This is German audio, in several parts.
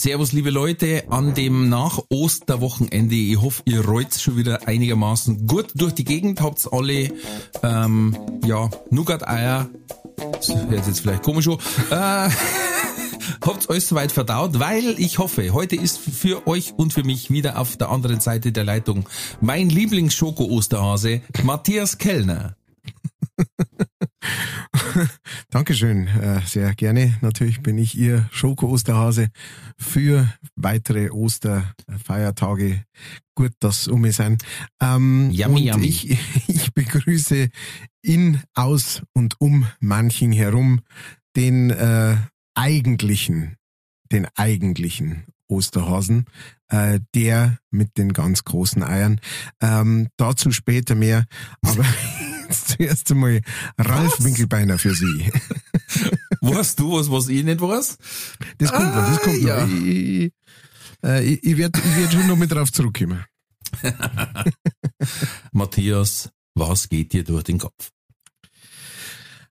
Servus, liebe Leute, an dem Nach-Osterwochenende. Ich hoffe, ihr rollt schon wieder einigermaßen gut durch die Gegend. Habt alle, ähm, ja, Nougat-Eier. Das hört jetzt vielleicht komisch an. Äh, habt alles soweit verdaut, weil ich hoffe, heute ist für euch und für mich wieder auf der anderen Seite der Leitung mein Lieblings-Schoko-Osterhase, Matthias Kellner. Dankeschön, äh, sehr gerne. Natürlich bin ich Ihr Schoko-Osterhase für weitere Osterfeiertage. Gut, dass um mich sein. Ähm, Yummy, und yummy. Ich, ich begrüße in, aus und um manchen herum den äh, eigentlichen, den eigentlichen Osterhasen, äh, der mit den ganz großen Eiern. Ähm, dazu später mehr, aber zuerst einmal Ralf Was? Winkelbeiner für Sie. Weißt du was, was ich nicht weiß? Das kommt noch, das kommt ja. noch. Ich, ich, äh, ich, ich werde werd schon noch mit drauf zurückkommen. Matthias, was geht dir durch den Kopf?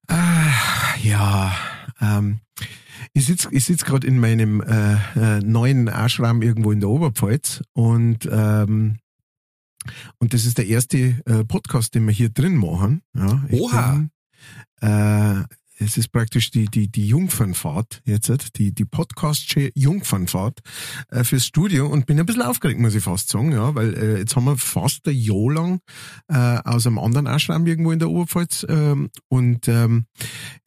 Ah, ja, ähm, ich sitz ich sitz gerade in meinem äh, äh, neuen Ashram irgendwo in der Oberpfalz und ähm, und das ist der erste äh, Podcast, den wir hier drin machen. Ja, Oha. Bin, äh, es ist praktisch die, die, die Jungfernfahrt jetzt, die, die Podcastsche Jungfernfahrt äh, fürs Studio und bin ein bisschen aufgeregt, muss ich fast sagen, ja, weil äh, jetzt haben wir fast ein Jahr lang äh, aus einem anderen Ashram irgendwo in der Oberpfalz ähm, und ähm,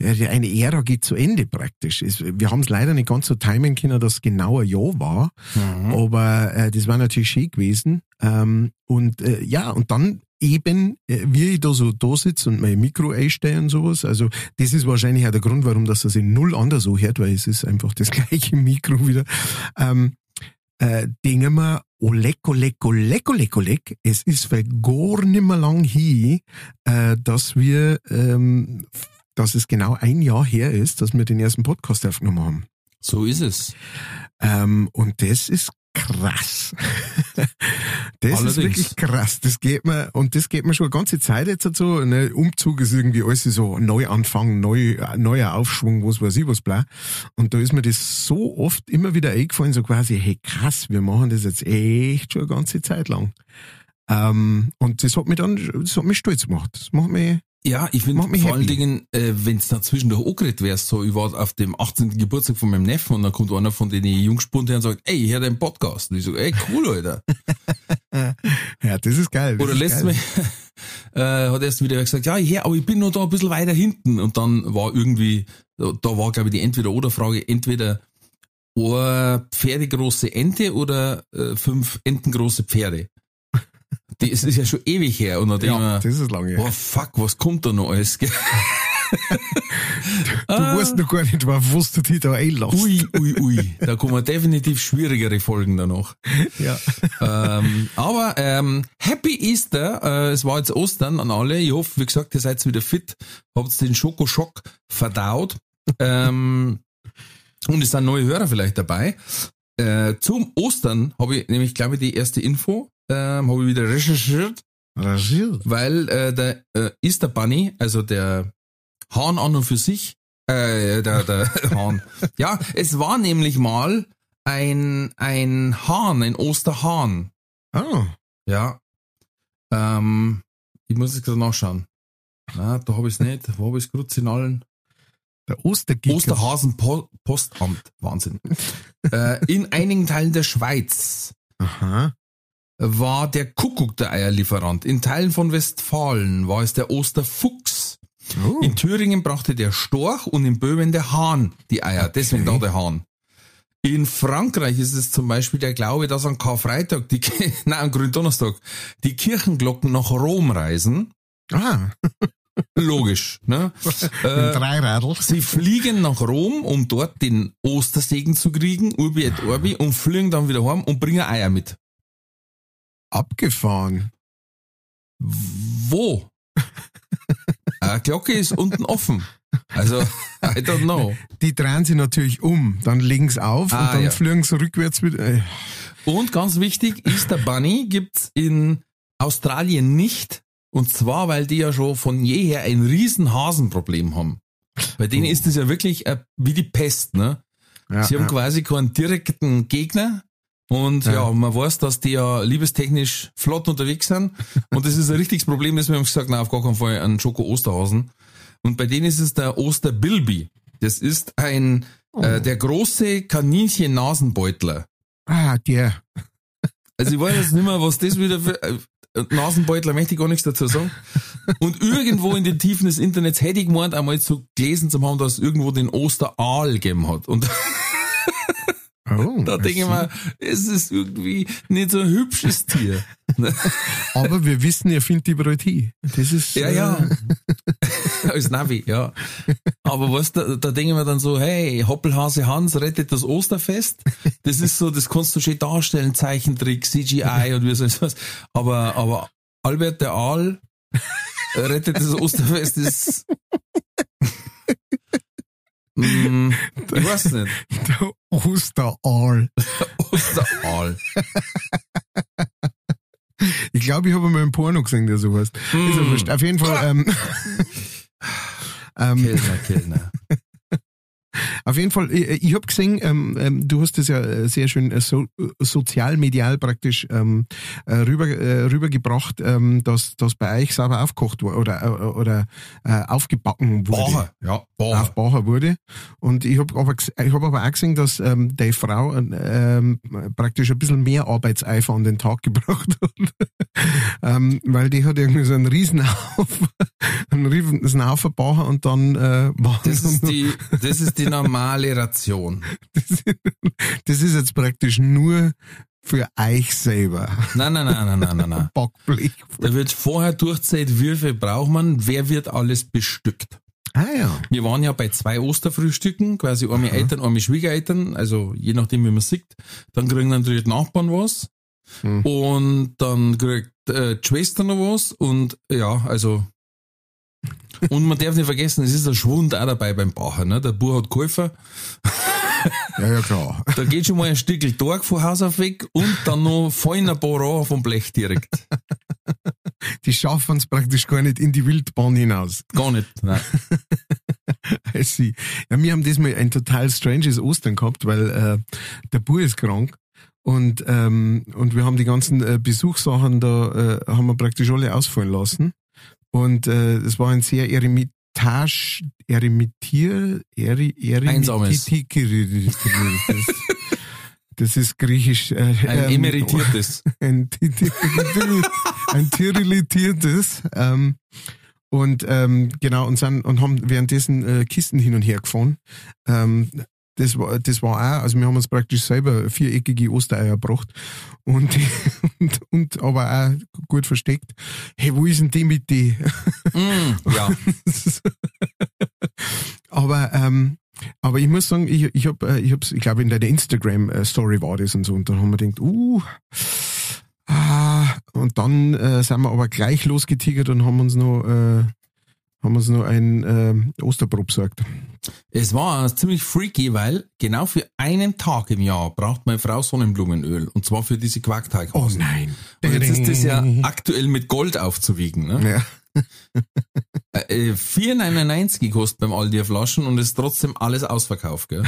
ja, eine Ära geht zu Ende praktisch. Es, wir haben es leider nicht ganz so timen können, dass es genau ein Jahr war, aber äh, das war natürlich schön gewesen. Ähm, und äh, ja, und dann eben, äh, wie ich da so da sitze und mein Mikro einstelle und sowas, also das ist wahrscheinlich auch der Grund, warum das sich null anders so hört, weil es ist einfach das gleiche Mikro wieder. Ähm, äh, denken wir, leck, oh leck, oh leck, es ist für gar nicht mehr lang hier, äh, dass wir, ähm, dass es genau ein Jahr her ist, dass wir den ersten Podcast aufgenommen haben. So ist es. Ähm, und das ist krass. das Allerdings. ist wirklich krass. Das geht mir, und das geht mir schon eine ganze Zeit jetzt dazu. Ne? Umzug ist irgendwie alles so Neuanfang, neu, neuer Aufschwung, was weiß ich, was bla. Und da ist mir das so oft immer wieder eingefallen, so quasi, hey krass, wir machen das jetzt echt schon eine ganze Zeit lang. Ähm, und das hat mich dann, das hat mich stolz gemacht. Das macht mich, Ja, ich finde mich vor allen happy. Dingen, äh, wenn es da zwischendurch angeredet wärst, so, ich war auf dem 18. Geburtstag von meinem Neffen und dann kommt einer von den Jungspunden her und sagt, ey, ich höre deinen Podcast. Und ich so, ey, cool, Alter. ja, das ist geil. Das Oder geil. Mal äh, hat erst wieder gesagt, ja, ja, aber ich bin noch da ein bisschen weiter hinten. Und dann war irgendwie, da da war, glaube ich, die Entweder-Oder-Frage, entweder eine pferdegroße Ente oder äh, fünf entengroße Pferde. Das ist ja schon ewig her. Und Ja, mir, das ist lange. oh fuck, was kommt da noch alles? Du weißt noch gar nicht, auf was du dich da einlässt. Ui, ui, ui. Da kommen definitiv schwierigere Folgen danach. Ja. ähm, aber ähm, Happy Easter, äh, es war jetzt Ostern an alle. Ich hoffe, wie gesagt, ihr seid wieder fit, habt den Schokoschock verdaut. ähm, und es sind neue Hörer vielleicht dabei. Äh, zum Ostern habe ich nämlich, glaube ich, die erste Info, ähm, habe ich wieder recherchiert, Rasiert. weil äh, der äh, Easter Bunny, also der Hahn an und für sich, äh, der, der Hahn. Ja, es war nämlich mal ein, ein Hahn, ein Osterhahn. Ah, Ja. Ähm, ich muss es gerade nachschauen. Na, da habe ich es nicht. Wo habe ich es gerade in allen? Der Ostergicker. Osterhasen Po- Postamt. Wahnsinn. äh, in einigen Teilen der Schweiz Aha. war der Kuckuck der Eierlieferant. In Teilen von Westfalen war es der Osterfuchs. Oh. In Thüringen brachte der Storch und in Böhmen der Hahn die Eier. Deswegen da der Hahn. In Frankreich ist es zum Beispiel der Glaube, dass an Karfreitag, die, nein, am Gründonnerstag, die Kirchenglocken nach Rom reisen. Ah, Logisch. Ne? Äh, drei Radl. Sie fliegen nach Rom, um dort den Ostersegen zu kriegen, Urbi et Orbi, und fliegen dann wieder heim und bringen Eier mit. Abgefahren. Wo? Eine Glocke ist unten offen. Also, I don't know. Die drehen sie natürlich um, dann legen sie auf ah, und dann ja. fliegen sie rückwärts wieder. Äh. Und ganz wichtig, Easter Bunny gibt's in Australien nicht. Und zwar, weil die ja schon von jeher ein riesen Hasenproblem haben. Bei denen ist es ja wirklich äh, wie die Pest, ne? Ja, sie haben ja. quasi keinen direkten Gegner. Und ja. ja. man weiß, dass die ja liebestechnisch flott unterwegs sind. Und das ist ein richtiges Problem, dass wir haben gesagt, na, auf gar keinen Fall einen Schoko-Osterhasen. Und bei denen ist es der Osterbilby. Das ist ein, oh. äh, der große Kaninchen-Nasenbeutler. Ah, der. Also ich weiß jetzt nicht mehr, was das wieder für, äh, Nasenbeutler möchte ich gar nichts dazu sagen. Und irgendwo in den Tiefen des Internets hätte ich gemeint, einmal zu gelesen zu haben, dass es irgendwo den Osteraal gegeben hat. Und Oh, da denke ich mal, es ist irgendwie nicht so ein hübsches Tier. Aber wir wissen, ihr findet die Bräutie. Das ist. Ja, ja. Äh, Als Navi, ja. Aber was, da, da denke ich mir dann so, hey, Hoppelhase Hans rettet das Osterfest. Das ist so, das kannst du schön darstellen, Zeichentrick, CGI und wie so was. Aber, aber Albert der Aal rettet das Osterfest ist Mm, ich weiß nicht. Der Osteraal. Osteraal. ich glaube, ich habe mal im Porno gesehen, der sowas. Mm. Ist ja wurscht. Auf jeden Fall. Ähm, ähm, Kellner, Kellner. Auf jeden Fall, ich, ich habe gesehen, ähm, ähm, du hast das ja äh, sehr schön äh, so, äh, sozial-medial praktisch ähm, äh, rüber, äh, rübergebracht, ähm, dass das bei euch sauber aufgekocht wurde oder, äh, oder äh, aufgebacken wurde. Bacher, ja, Bacher. Aufbacher wurde. Und ich habe aber, ich hab aber auch gesehen, dass ähm, die Frau ähm, praktisch ein bisschen mehr Arbeitseifer an den Tag gebracht hat. ähm, weil die hat irgendwie so einen Riesenhaufen, einen Riesenhaufen Bacher und dann äh, war das ist die, das ist die normale Ration. Das ist jetzt praktisch nur für euch selber. Nein, nein, nein, nein, nein, nein. nein. Backblech. Da wird vorher durchzählt, wie viel braucht man, wer wird alles bestückt. Ah ja. Wir waren ja bei zwei Osterfrühstücken, quasi eine Aha. Eltern, eine Schwiegereltern, also je nachdem, wie man sieht. Dann kriegen natürlich die Nachbarn was. Hm. Und dann kriegt äh, die Schwester noch was. Und ja, also und man darf nicht vergessen, es ist ein Schwund auch dabei beim Bacher. Ne? Der Bauer hat Käufer. Ja, ja, klar. Da geht schon mal ein Stückchen Tag von Haus auf weg und dann noch fallen ein paar Rohr vom Blech direkt. Die schaffen es praktisch gar nicht in die Wildbahn hinaus. Gar nicht, nein. Sie. Ja, wir haben diesmal ein total stranges Ostern gehabt, weil äh, der Bub ist krank und, ähm, und wir haben die ganzen äh, Besuchssachen da, äh, haben wir praktisch alle ausfallen lassen. Und äh, es war ein sehr eremitage, eremitier, eri, Einsames. Das ist griechisch. Äh, ein ähm, emeritiertes. Ein, ein tirilitiertes. Ähm, und ähm, genau, und, sind, und haben währenddessen äh, Kisten hin und her gefahren. Ähm, das war, das war auch, also wir haben uns praktisch selber viereckige Ostereier gebracht und, und, und aber auch gut versteckt. Hey, wo ist denn die mit die? Mm, ja. aber, ähm, aber ich muss sagen, ich, ich habe, äh, ich, hab's, ich glaube in der Instagram-Story war das und so, und dann haben wir gedacht, uh, ah, und dann äh, sind wir aber gleich losgetigert und haben uns noch, äh, haben uns noch ein äh, Osterbrot besorgt. Es war ziemlich freaky, weil genau für einen Tag im Jahr braucht meine Frau Sonnenblumenöl. Und zwar für diese Quarkteighasen. Oh nein. Und jetzt ist das ja aktuell mit Gold aufzuwiegen. Ne? Ja. 4,99 äh, kostet beim Aldi Flaschen und ist trotzdem alles ausverkauft, gell?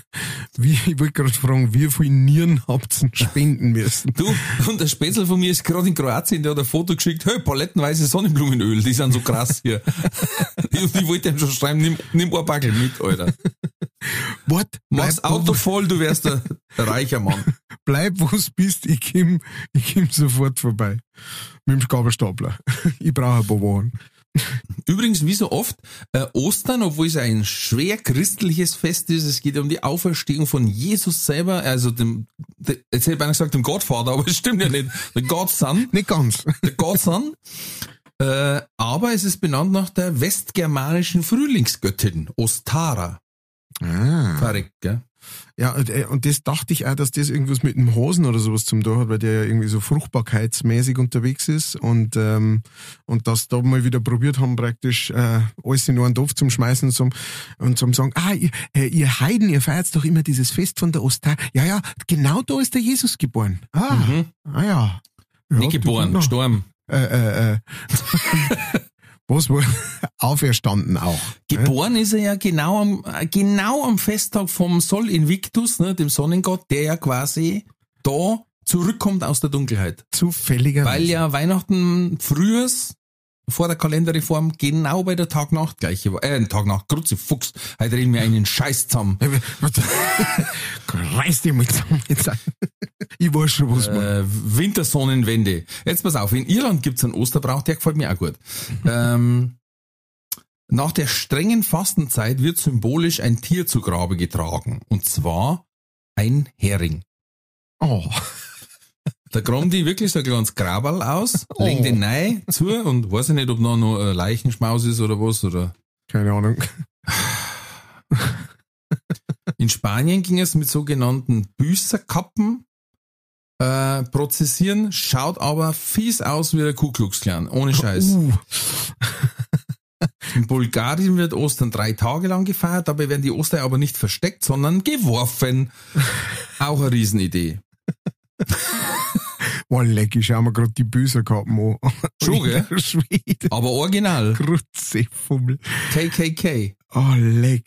Wie, ich wollte gerade fragen, wie viel Nieren habt ihr spenden müssen? Du, und der Spätzl von mir ist gerade in Kroatien, der hat ein Foto geschickt, hey, palettenweise Sonnenblumenöl, die sind so krass hier. und ich wollte ihm schon schreiben, nimm, nimm ein Backel mit, Alter. What? Mach's Auto voll, du wärst ein reicher Mann. Bleib, wo du bist, ich komm, ich komm sofort vorbei. Mit dem Gabelstapler. Ich brauche ein paar Wochen. Übrigens, wie so oft, äh, Ostern, obwohl es ein schwer christliches Fest ist, es geht um die Auferstehung von Jesus selber, also dem, de, jetzt hätte ich beinahe gesagt dem Gottvater, aber es stimmt ja nicht, der Godson. Nicht ganz. Der Godson. Äh, aber es ist benannt nach der westgermanischen Frühlingsgöttin Ostara. Ah. Verrückt, gell? Ja, und, äh, und das dachte ich auch, dass das irgendwas mit dem Hosen oder sowas zum tun hat, weil der ja irgendwie so fruchtbarkeitsmäßig unterwegs ist und, ähm, und das da mal wieder probiert haben, praktisch äh, alles in einen Topf zum Schmeißen und zum, und zum sagen, ah, ihr, äh, ihr Heiden, ihr feiert doch immer dieses Fest von der Ostar. Ja, ja, genau da ist der Jesus geboren. Ah, Mhm. ah ja. ja Nicht geboren, gestorben. Äh, äh, äh. Was wohl? Auferstanden auch. Geboren ist er ja genau am, genau am Festtag vom Sol Invictus, ne, dem Sonnengott, der ja quasi da zurückkommt aus der Dunkelheit. Zufälliger. Weil ja Weihnachten frühers vor der Kalenderreform genau bei der Tag-Nacht gleiche war. Äh, Tag-Nacht, Grutze, Fuchs. Heute reden wir einen Scheiß zusammen. Reiß dich mal zusammen jetzt. Ich weiß schon, was man. Äh, Wintersonnenwende. Jetzt pass auf, in Irland gibt's einen Osterbrauch, der gefällt mir auch gut. ähm, nach der strengen Fastenzeit wird symbolisch ein Tier zu Grabe getragen. Und zwar ein Hering. Oh. Da graben die wirklich so ein kleines Graberl aus, legen Oh. den Nei zu und weiß ich nicht, ob noch, noch ein Leichenschmaus ist oder was. Oder Keine Ahnung. In Spanien ging es mit sogenannten Büßerkappen äh, prozessieren, schaut aber fies aus wie der Ku Klux Klan, ohne Scheiß. Uh. In Bulgarien wird Ostern drei Tage lang gefeiert, dabei werden die Ostereier aber nicht versteckt, sondern geworfen. Auch eine Riesenidee. Oh, leck, ich schau mir grad die Büser gehabt an. Schon, gell? Schwede. Aber original. Grutze, Fummel. KKK. Oh, leck.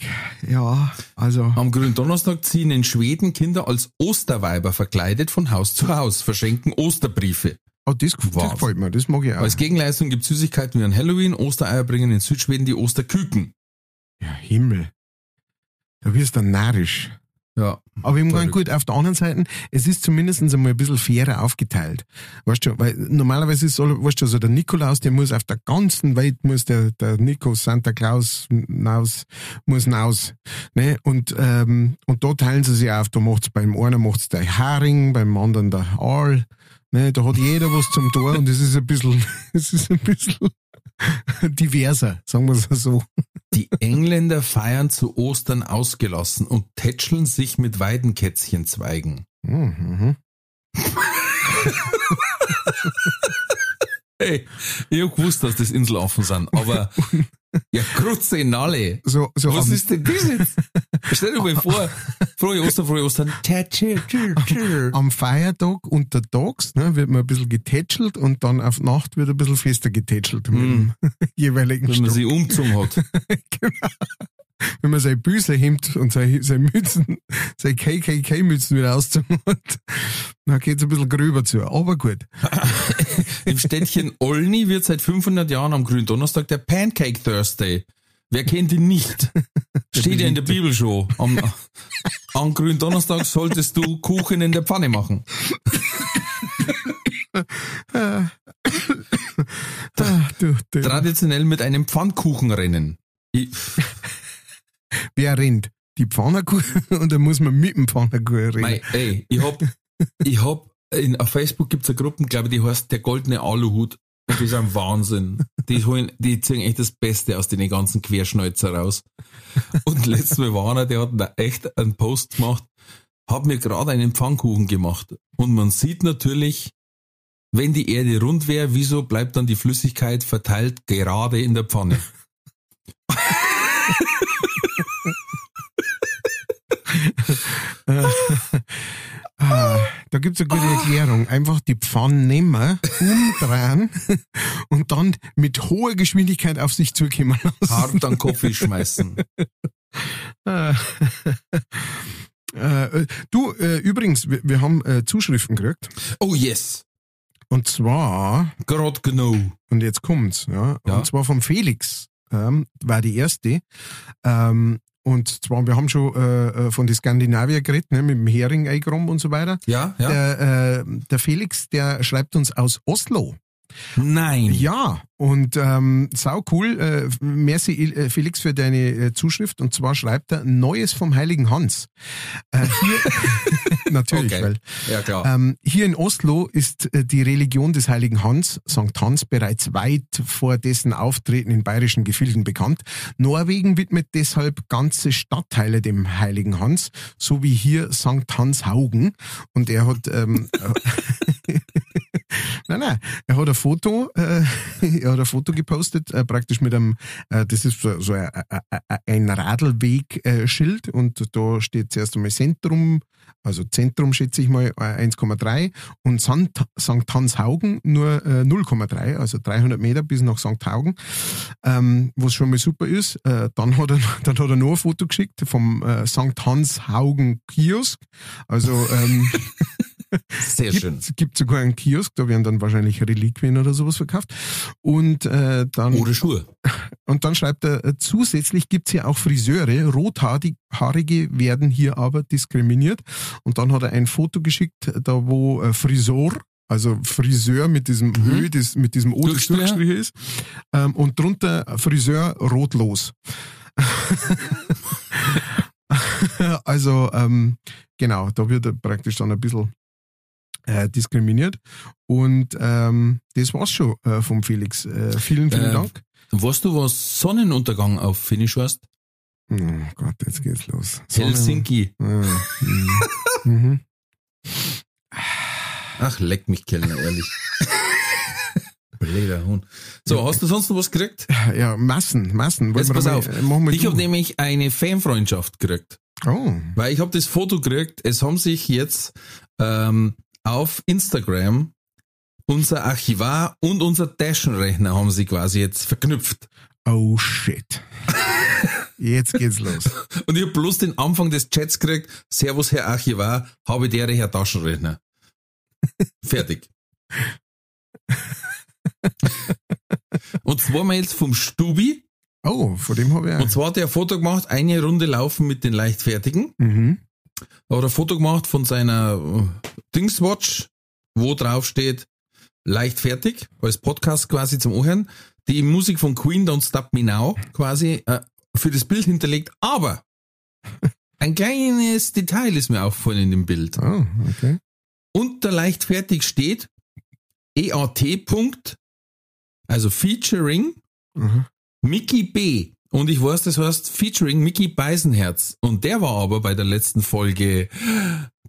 Ja, also. Am Gründonnerstag ziehen in Schweden Kinder als Osterweiber verkleidet von Haus zu Haus, verschenken Osterbriefe. Oh, das, das gefällt mir, das mag ich auch. Als Gegenleistung gibt Süßigkeiten wie an Halloween, Ostereier bringen in Südschweden die Osterküken. Ja, Himmel. Da wirst du narrisch. Ja. Aber Grunde Verrückt. gut, auf der anderen Seite, es ist zumindest einmal ein bisschen fairer aufgeteilt. Weißt du, weil normalerweise ist so, weißt du, also der Nikolaus, der muss auf der ganzen Welt, muss der, der Nikos, Santa Claus, naus, muss naus, ne, und, ähm, und da teilen sie sich auf, da macht's beim einen macht's der Haring, beim anderen der Aal, ne, da hat jeder was zum Tor und es ist ein bisschen, es ist ein bisschen diverser, sagen wir es so. Die Engländer feiern zu Ostern ausgelassen und tätscheln sich mit Weidenkätzchenzweigen. Mhm. Hey, ich hab gewusst, dass das Inselaffen sind, aber ja, Krutze in alle. So, so Was ist denn das jetzt? Stell dir mal vor, frohe Ostern, frohe Ostern. Am Feiertag untertags ne, wird man ein bisschen getätschelt und dann auf Nacht wird ein bisschen fester getätschelt mit dem jeweiligen Wenn man Stock. sie umgezogen hat. Wenn man sein Büßerhemd und seine, seine Mützen, seine KKK-Mützen wieder ausgezogen hat, dann geht's ein bisschen gröber zu. Aber gut. Im Städtchen Olni wird seit 500 Jahren am Gründonnerstag der Pancake Thursday. Wer kennt ihn nicht? Steht ja in der Bibel schon. Am, am Gründonnerstag solltest du Kuchen in der Pfanne machen. Ah. Traditionell mit einem Pfannkuchenrennen. Ich, Wer rennt? Die Pfannerkuh und dann muss man mit dem Pfannerkuh rennen. mei, ey, ich hab, ich hab, in, auf Facebook gibt's eine Gruppe, glaube ich, die heißt der goldene Aluhut. Und die sind Wahnsinn. Die holen, die ziehen echt das Beste aus den ganzen Querschnäuzer raus. Und letztes Mal war einer, der hat da echt einen Post gemacht, hat mir gerade einen Pfannkuchen gemacht. Und man sieht natürlich, wenn die Erde rund wäre, wieso bleibt dann die Flüssigkeit verteilt gerade in der Pfanne? Ah, da gibt's eine gute Erklärung. Einfach die Pfanne nehmen, umdrehen und dann mit hoher Geschwindigkeit auf sich zukommen lassen. Hart an Kaffee schmeißen. Äh, äh, du, äh, übrigens, wir, wir haben äh, Zuschriften gekriegt. Oh yes, Und zwar, gerade genau. und jetzt kommt's, ja, Ja. und zwar vom Felix, ähm, war die erste. Ähm, und zwar, wir haben schon äh, äh, von den Skandinavier geredet, ne, mit dem Hering eingeräumt und so weiter. Ja, ja. Der, äh, der Felix, der schreibt uns aus Oslo. Nein. Ja, und ähm, sau cool. Äh, merci äh, Felix für deine äh, Zuschrift. Und zwar schreibt er Neues vom Heiligen Hans. Äh, hier, Natürlich, Okay. weil Ja, klar. ähm, hier in Oslo ist äh, die Religion des heiligen Hans, St. Hans, bereits weit vor dessen Auftreten in bayerischen Gefilden bekannt. Norwegen widmet deshalb ganze Stadtteile dem heiligen Hans, so wie hier St. Hans Haugen. Und er hat ähm, Nein, nein. Er hat ein Foto, äh, er hat ein Foto gepostet, äh, praktisch mit einem, äh, das ist so, so ein, ein, Radlwegschild und da steht zuerst einmal Zentrum, also Zentrum schätze ich mal äh, 1,3 und St. Hans Haugen nur äh, 0,3, also 300 Meter bis nach St. Haugen, ähm, was schon mal super ist. Äh, dann, hat er, dann hat er noch ein Foto geschickt vom äh, St. Hans Haugen Kiosk, also ähm, Sehr schön. gibt, gibt sogar einen Kiosk, da werden dann wahrscheinlich Reliquien oder sowas verkauft. Und äh, dann Oder Schuhe. und dann schreibt er, äh, zusätzlich gibt's hier auch Friseure, rothaarige werden hier aber diskriminiert. Und dann hat er ein Foto geschickt, da wo äh, Friseur, also Friseur mit diesem Ö, das, mit diesem O, das. Durchstrich ist, ähm, und drunter Friseur rotlos. also ähm, genau, da wird er praktisch dann ein bisschen äh, diskriminiert. Und ähm, das war's schon äh, vom Felix. Äh, vielen, vielen Ähm, Dank. Weißt du, was Sonnenuntergang auf Finnisch heißt? Oh Gott, jetzt geht's los. Sonne- Helsinki. Ja, mhm. mhm. Ach, leck mich, Kellner, ehrlich. Blöder Hund. So, hast du sonst noch was gekriegt? ja, Massen, Massen. Wollen Jetzt pass mal- auf. äh, wir Ich habe nämlich eine Fanfreundschaft gekriegt. Oh, Weil ich habe das Foto gekriegt, es haben sich jetzt ähm, auf Instagram unser Archivar und unser Taschenrechner haben sie quasi jetzt verknüpft. oh shit. Jetzt geht's los. Und ich habe bloß den Anfang des Chats gekriegt, Servus Herr Archivar, habe der Herr Taschenrechner. Fertig. und zwar Mails vom Stubi, Oh, von dem habe ich und zwar hat er ein Foto gemacht, eine Runde laufen mit den Leichtfertigen. Mhm. Da hat er ein Foto gemacht von seiner äh, Dingswatch, wo drauf steht, leichtfertig, als Podcast quasi zum Ohren. Die Musik von Queen, Don't Stop Me Now, quasi äh, für das Bild hinterlegt. Aber ein kleines Detail ist mir aufgefallen in dem Bild. Oh, okay. Unter leichtfertig steht EAT. Punkt, also Featuring Mhm. Mickey B. Und ich weiß, das heißt Featuring Mickey Beisenherz. Und der war aber bei der letzten Folge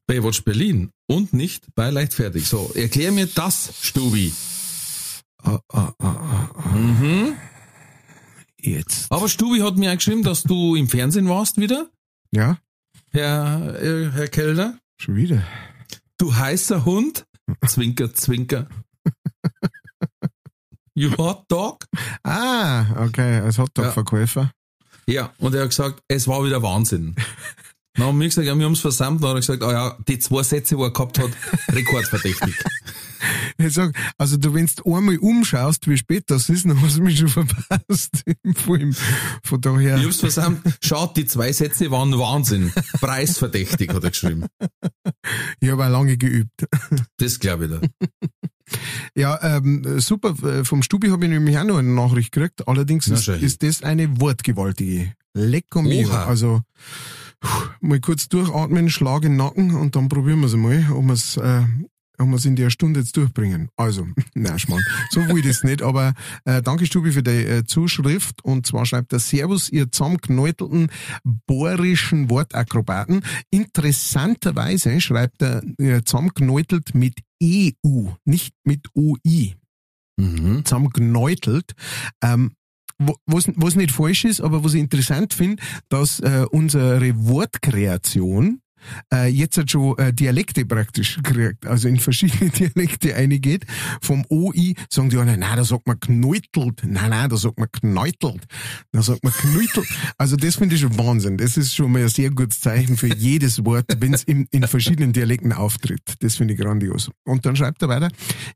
Baywatch Berlin und nicht bei Leichtfertig. So, erklär mir das, Stubi. Ah, ah, ah, ah, ah. Mhm. Jetzt. Aber Stubi hat mir auch geschrieben, dass du im Fernsehen warst wieder, Ja, Herr, äh, Herr Kellner. schon wieder. Du heißer Hund. Zwinker, zwinker. You hot dog? Ah, okay, als Hotdog-Verkäufer. Ja, und er hat gesagt, es war wieder Wahnsinn. Dann haben wir gesagt, ja, wir haben es versammelt. Dann hat er gesagt, ah ja, die zwei Sätze, wo er gehabt hat, rekordverdächtig. Ich sag, also du, wenn du einmal umschaust, wie spät das ist, dann hast du mich schon verpasst im Film. Von daher. Ich hab's versammelt. Schaut, die zwei Sätze waren Wahnsinn. Preisverdächtig, hat er geschrieben. Ich habe auch lange geübt. Das glaube ich da. Ja, ähm, super. Äh, Vom Stubi habe ich nämlich auch noch eine Nachricht gekriegt. Allerdings Na, ist, ist das eine wortgewaltige. Lecker. Oha. Also mal kurz durchatmen, Schlag in den Nacken und dann probieren wir es mal, ob wir es äh, ob wir es in der Stunde jetzt durchbringen. Also, nein, Schmarrn. So will ich das nicht, aber äh, danke Stubi für die äh, Zuschrift. Und zwar schreibt er Servus, ihr zusammenknäutelten bohrischen Wortakrobaten. Interessanterweise schreibt er äh, zusammenknäutelt mit EU, nicht mit OI Mhm. zusammengenäutelt. Ähm, was, was nicht falsch ist, aber was ich interessant finde, dass äh, unsere Wortkreation äh, jetzt hat schon äh, Dialekte praktisch kriegt, also in verschiedene Dialekte eingeht. Vom OI sagen die anderen, nein, da sagt man knäutelt, nein, nein, da sagt man knäutelt, da sagt man knäutelt. Also das finde ich schon Wahnsinn. Das ist schon mal ein sehr gutes Zeichen für jedes Wort, wenn es in, in verschiedenen Dialekten auftritt. Das finde ich grandios. Und dann schreibt er weiter,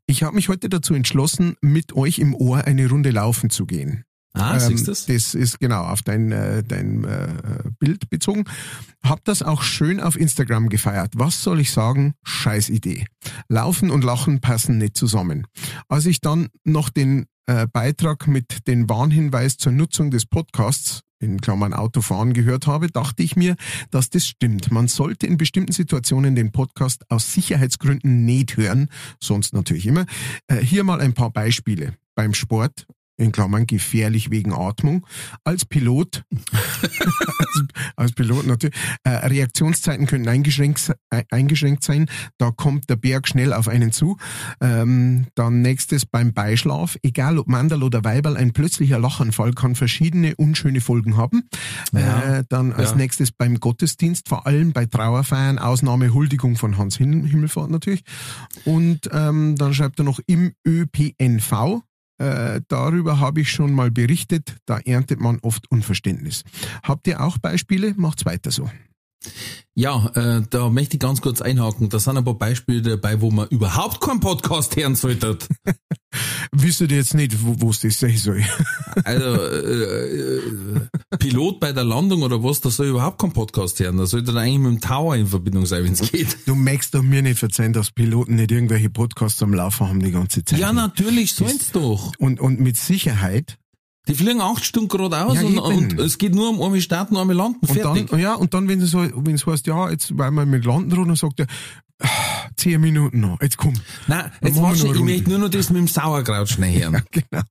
ich habe mich heute dazu entschlossen, mit euch im Ohr eine Runde laufen zu gehen. Ah, siehst du das? Das ist genau auf dein, äh, dein äh, Bild bezogen. Hab das auch schön auf Instagram gefeiert. Was soll ich sagen? Scheiß Idee. Laufen und Lachen passen nicht zusammen. Als ich dann noch den äh, Beitrag mit dem Warnhinweis zur Nutzung des Podcasts in Klammern Autofahren gehört habe, dachte ich mir, dass das stimmt. Man sollte in bestimmten Situationen den Podcast aus Sicherheitsgründen nicht hören, sonst natürlich immer. Äh, hier mal ein paar Beispiele. Beim Sport in Klammern gefährlich wegen Atmung. Als Pilot, als, als, Pilot natürlich, äh, Reaktionszeiten können eingeschränkt, äh, eingeschränkt sein. Da kommt der Berg schnell auf einen zu. Ähm, dann nächstes beim Beischlaf. Egal ob Mandel oder Weiberl, ein plötzlicher Lachanfall kann verschiedene unschöne Folgen haben. Ja. Äh, dann als ja. nächstes beim Gottesdienst, vor allem bei Trauerfeiern, Ausnahme Huldigung von Hans Himmelfahrt natürlich. Und ähm, dann schreibt er noch im ÖPNV, äh, darüber habe ich schon mal berichtet, da erntet man oft Unverständnis. Habt ihr auch Beispiele? Macht's weiter so. Ja, äh, da möchte ich ganz kurz einhaken. Da sind ein paar Beispiele dabei, wo man überhaupt keinen Podcast hören sollte. Wisst ihr jetzt nicht, wo es das sein soll? also, äh, äh, Pilot bei der Landung oder was, da soll überhaupt keinen Podcast hören. Da sollte dann eigentlich mit dem Tower in Verbindung sein, wenn es geht. Du möchtest doch mir nicht verzeihen, dass Piloten nicht irgendwelche Podcasts am Laufen haben die ganze Zeit. Ja, natürlich, sollen's doch. Und, und mit Sicherheit die fliegen acht Stunden geradeaus ja, und, und, es geht nur um einmal starten, einmal landen, fertig. Und dann, ja, und dann, wenn es so, wenn es heißt, ja, jetzt, weil wir mit landen dann sagt er, ah, zehn Minuten noch, jetzt komm. Nein, jetzt warte, ich möchte nur noch das mit dem Sauerkraut schnell hören. Ja, genau.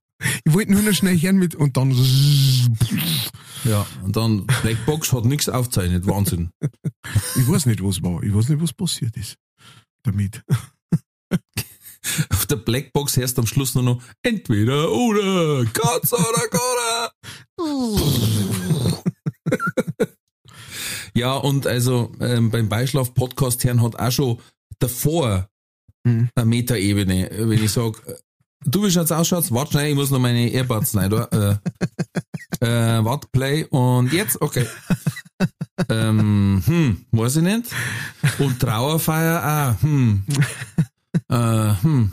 Ich wollte nur noch schnell hören mit, und dann, ja, und dann, Blackbox hat nichts aufzeichnet, Wahnsinn. ich weiß nicht, was war, ich weiß nicht, was passiert ist. Damit. Auf der Blackbox hörst du am Schluss nur noch entweder oder, Gott oder Gott. ja, und also ähm, beim Beischlaf-Podcast hören hat auch schon davor mhm. eine Metaebene. Wenn ich sage, du wie schaut's ausschaut, warte schnell, ich muss noch meine Earbuds rein. Äh, äh, warte, Play und jetzt, okay. ähm, hm, weiß ich nicht. Und Trauerfeier auch, hm. Äh, hm.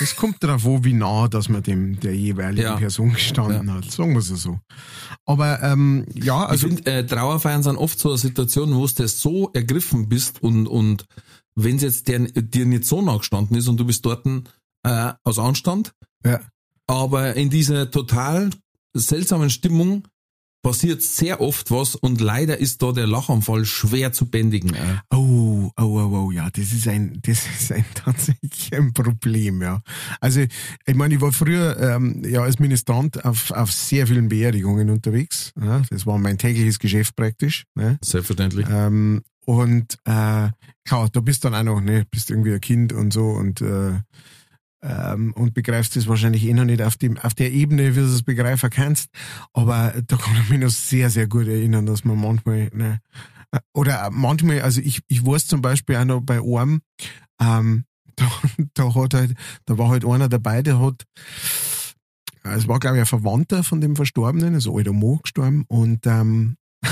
Es kommt darauf an, wie nah, dass man dem der jeweiligen ja. Person gestanden ja. hat, sagen wir es so. Aber ähm, ja, also ich finde, äh, Trauerfeiern sind oft so eine Situation, wo du so ergriffen bist und und wenn es jetzt der, dir nicht so nah gestanden ist und du bist dort äh, aus Anstand, ja. aber in dieser total seltsamen Stimmung passiert sehr oft was und leider ist da der Lachanfall schwer zu bändigen. Oh, oh, oh, oh, ja, das ist ein, das ist ein tatsächlich ein Problem, ja. Also, ich meine, ich war früher ähm, ja als Ministrant auf, auf sehr vielen Beerdigungen unterwegs. Ja, das war mein tägliches Geschäft praktisch. Ne? Selbstverständlich. Ähm, und äh, klar, da bist dann auch noch, ne, bist irgendwie ein Kind und so und äh, ähm, und begreifst es wahrscheinlich eh noch nicht auf, dem, auf der Ebene, wie du es begreifen kannst. Aber da kann ich mich noch sehr, sehr gut erinnern, dass man manchmal, ne, oder manchmal, also ich, ich weiß zum Beispiel auch noch bei einem, ähm, da, da hat halt, da war halt einer dabei, der hat, es war glaube ich ein Verwandter von dem Verstorbenen, also alter Mo gestorben und, ähm,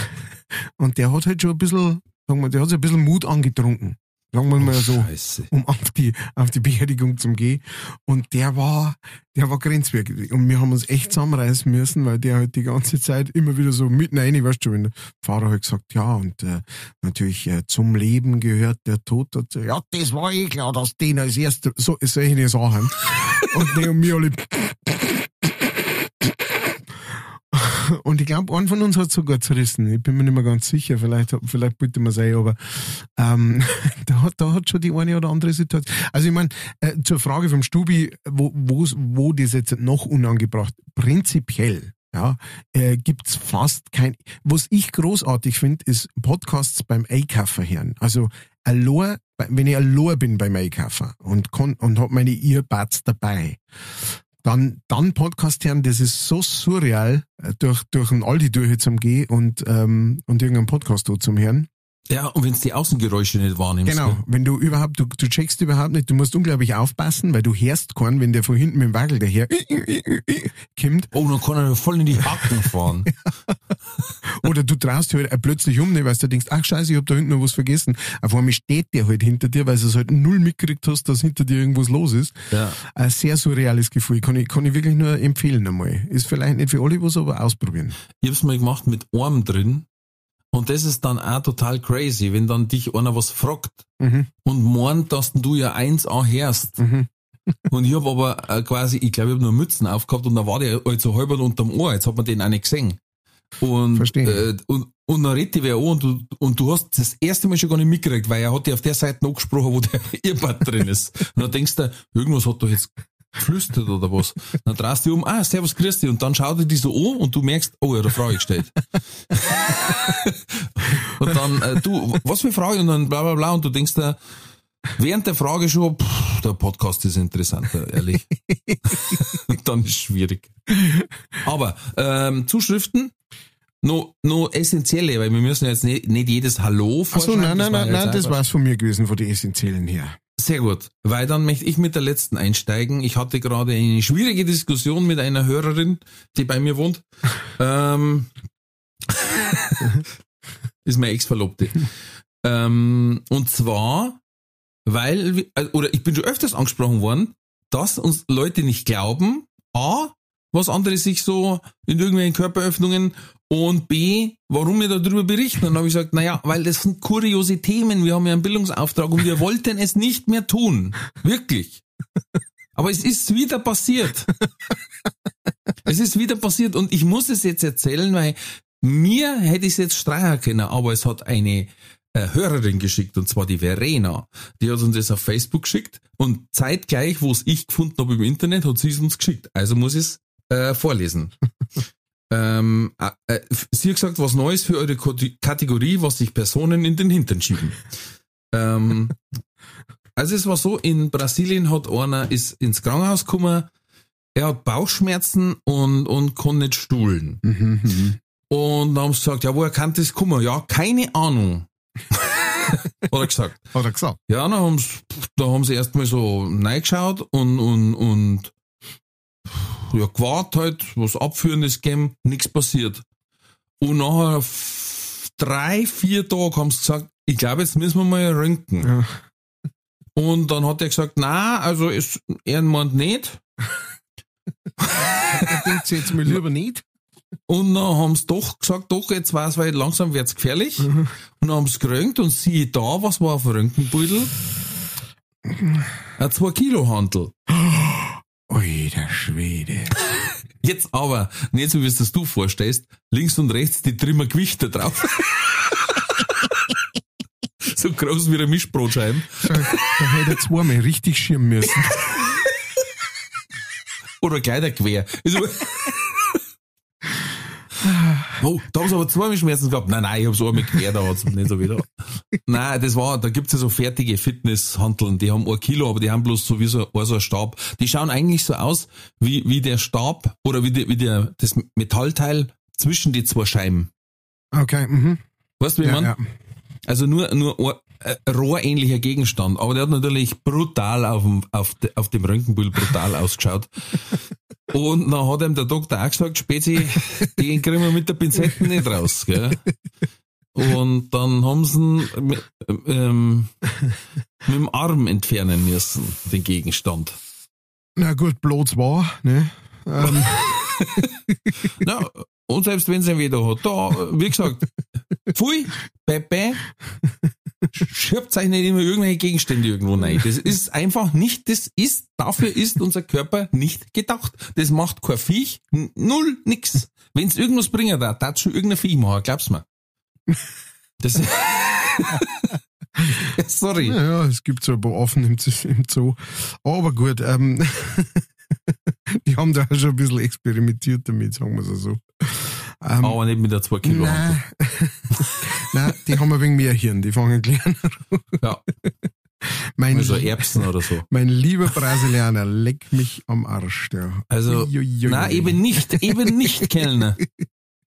und der hat halt schon ein bisschen, sagen wir, der hat sich ein bisschen Mut angetrunken. Wir oh, mal so, Scheiße. um auf die, auf die Beerdigung zu gehen. Und der war, der war grenzwertig. Und wir haben uns echt zusammenreißen müssen, weil der halt die ganze Zeit immer wieder so mitten rein, weißt du, wenn der Pfarrer halt gesagt, ja, und äh, natürlich äh, zum Leben gehört der Tod dazu. Ja, das war eh klar, dass den als erstes, so, solche Sachen. und die und mir alle, und ich glaube, einen von uns hat sogar zerrissen. Ich bin mir nicht mehr ganz sicher. Vielleicht, vielleicht bitte man sein, aber ähm, da, hat, da hat schon die eine oder andere Situation. Also ich meine, äh, zur Frage vom Stubi, wo, wo, wo das jetzt noch unangebracht? Prinzipiell ja, äh, gibt's fast kein. Was ich großartig finde, ist Podcasts beim Einkaufen hören. Also allein, wenn ich allein bin beim Einkaufen und, und hab meine Earbuds dabei, dann, dann Podcast hören, das ist so surreal, äh, durch, durch ein Aldi durch zum Gehen und, ähm, und irgendeinen Podcast zum Hören. Ja, und wenn die Außengeräusche nicht wahrnimmst. Genau, gell? wenn du überhaupt, du, du checkst überhaupt nicht, du musst unglaublich aufpassen, weil du hörst keinen, wenn der von hinten mit dem Wagel daher kommt. Oh, dann kann er voll in die Hacken fahren. Oder du traust halt plötzlich um, ne, weil du denkst, ach scheiße, ich hab da hinten noch was vergessen. Auf einmal steht der halt hinter dir, weil du es halt null mitgekriegt hast, dass hinter dir irgendwas los ist. Ja. Ein sehr surreales Gefühl. Kann ich, kann ich wirklich nur empfehlen einmal. Ist vielleicht nicht für alle was, aber ausprobieren. Ich hab's mal gemacht mit Arm drin und das ist dann auch total crazy, wenn dann dich einer was fragt mhm. und meint, dass du ja eins anhörst. Mhm. und ich hab aber äh, quasi, ich glaube, ich hab nur Mützen aufgehabt und da war der halt so halb unterm Ohr. Jetzt hat man den auch nicht gesehen. Und, Verstehe. äh, und, und dann redet die wer an und du, und du hast das erste Mal schon gar nicht mitgekriegt, weil er hat dir auf der Seite angesprochen, wo der Earbud drin ist. Und dann denkst du, irgendwas hat doch jetzt geflüstert oder was. Dann drehst du dich um, ah, servus, grüß dich. Und dann schaut er die so an und du merkst, oh, er hat eine Frage gestellt. und dann, äh, du, was für Frage? Und dann bla bla bla. Und du denkst da, während der Frage schon, pff, der Podcast ist interessanter, ehrlich. dann ist schwierig. Aber ähm, Zuschriften, no, no essentielle, weil wir müssen jetzt nicht, nicht jedes Hallo Ach so, nein, nein, nein, nein, das war's von mir gewesen, von den Essentiellen her. Sehr gut, weil dann möchte ich mit der letzten einsteigen. Ich hatte gerade eine schwierige Diskussion mit einer Hörerin, die bei mir wohnt. ähm, ist meine Ex-Verlobte. ähm, und zwar, weil, äh, oder ich bin schon öfters angesprochen worden, dass uns Leute nicht glauben, A, was andere sich so in irgendwelchen Körperöffnungen und B, warum wir darüber berichten. Und dann habe ich gesagt, naja, weil das sind kuriose Themen, wir haben ja einen Bildungsauftrag und wir wollten es nicht mehr tun. Wirklich. Aber es ist wieder passiert. Es ist wieder passiert und ich muss es jetzt erzählen, weil mir hätte ich es jetzt streichen können, aber es hat eine äh, Hörerin geschickt, und zwar die Verena. Die hat uns das auf Facebook geschickt und zeitgleich, wo es ich gefunden habe im Internet, hat sie es uns geschickt. Also muss ich es äh, vorlesen. Ähm, äh, äh, sie hat gesagt, was Neues für eure Kategorie, was sich Personen in den Hintern schieben. ähm, also es war so, in Brasilien hat einer, ist ins Krankenhaus gekommen, er hat Bauchschmerzen und, und kann nicht stuhlen. Mhm, mhm. Und dann haben sie gesagt, ja, woher kann das kommen? Ja, keine Ahnung. Hat er gesagt. Hat er gesagt. Ja, dann haben sie, da haben sie erstmal so reingeschaut und, und, und ja, gewartet halt, was Abführendes gegeben, nichts passiert. Und nachher drei, vier Tage haben sie gesagt, ich glaube, jetzt müssen wir mal röntgen. Ja. Und dann hat er gesagt, na, also ist, er meint nicht. Denkt sich jetzt mal lieber nicht. Und dann haben sie doch gesagt, doch, jetzt weiß weil langsam wird's gefährlich. Und dann haben sie geröntgt und siehe da, was war auf dem Röntgenbeutel? Ein 2 Kilo Handel. Ui, der Schwede. Jetzt aber, nicht so wie es das du vorstellst, links und rechts die Trimmer Gewichte drauf. so groß wie eine Mischbrotscheiben. Da, da hätte er zweimal richtig schirmen müssen. Oder Kleider quer. Also, oh, da haben sie aber zwei Schmerzen gehabt. Nein, nein, ich habe so einmal quer, da hat's nicht so wieder. Nein, das war, da gibt's ja so fertige Fitnesshanteln, die haben ein Kilo, aber die haben bloß so wie so, ein- so ein Stab. Die schauen eigentlich so aus, wie, wie der Stab oder wie, der, wie der, das Metallteil zwischen die zwei Scheiben. Okay, mhm. Weißt du, wie Ja, man? ja. Also nur, nur ein rohrähnlicher Gegenstand, aber der hat natürlich brutal auf dem, auf, de, auf dem Röntgenbild brutal ausgeschaut. Und dann hat ihm der Doktor auch gesagt, Spezi, den kriegen wir mit der Pinzette nicht raus, gell? Und dann haben sie ihn mit, ähm, mit dem Arm entfernen müssen, den Gegenstand. Na gut, bloß war, ne? Ähm, Ja, und selbst wenn sie ihn wieder hat, da, wie gesagt, pfui, Pepe, schirbt euch nicht immer irgendwelche Gegenstände irgendwo rein. Das ist einfach nicht, das ist, dafür ist unser Körper nicht gedacht. Das macht kein Viech, null, nix. Wenn's irgendwas bringen da, darf schon irgendein Viech machen, glaub's mir. Das, sorry. ja, es gibt so ein paar offen im, im Zoo. Aber gut, ähm, die haben da schon ein bisschen experimentiert damit, sagen wir es so. Ähm, Aber nicht mit der 2 Kilo. Nein. Die haben ein wenig mehr Hirn, die fangen kleiner. Ja, Mein, also Erbsen oder so. mein lieber Brasilianer, leck mich am Arsch. Der. Also, Ui, ui, ui, na eben nicht, eben nicht, Kellner.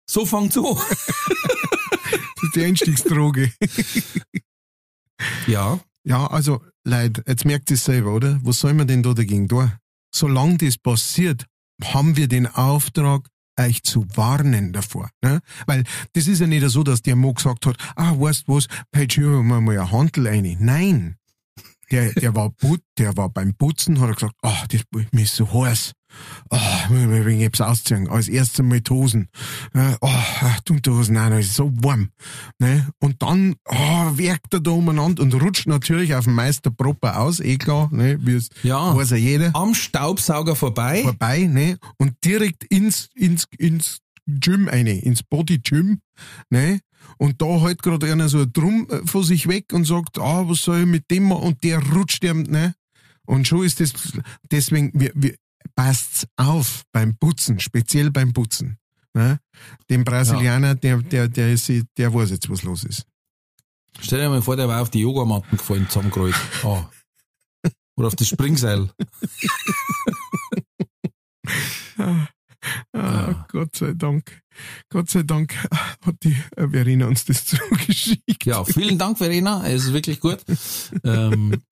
So fangt's an. Das ist die Einstiegsdroge. Ja, Ja, also, Leute, jetzt merkt ihr es selber, oder? Was soll man denn da dagegen tun? Solange das passiert, haben wir den Auftrag, euch zu warnen davor. Ne? Weil das ist ja nicht so, dass der Mo gesagt hat, ah, weißt was, peitsch hier mal ein Handel rein. Nein. Der, der war put, der war beim Putzen, hat er gesagt, ah, das mir ist so heiß. Ah, muss ich mir wegen etwas ausziehen. Als erstes mal die Hosen. Äh, ah, die Unterhosen, nein, das ist so warm. Ne? Und dann ah, werkt er da umeinander und rutscht natürlich auf den Meister proper aus, eh klar, ne? wie es Ja. weiß ja jeder am Staubsauger vorbei. vorbei, ne? Und direkt ins, ins, ins Gym eine, ins Body Gym, ne? Und da halt gerade einer so drum äh, vor sich weg und sagt, ah, was soll ich mit dem machen? Und der rutscht dem, ne? Und schon ist das, deswegen, wir, wir, passt's auf beim Putzen, speziell beim Putzen. Ne? Dem Brasilianer, der, der, der, ist, der weiß jetzt, was los ist. Stell dir mal vor, der war auf die Yogamatten gefallen, zusammengerollt. Oh. Oder auf das Springseil. Ah, Ja. Gott sei Dank. Gott sei Dank hat die äh, Verena uns das zugeschickt. Ja, vielen Dank, Verena. Es ist wirklich gut. Ähm,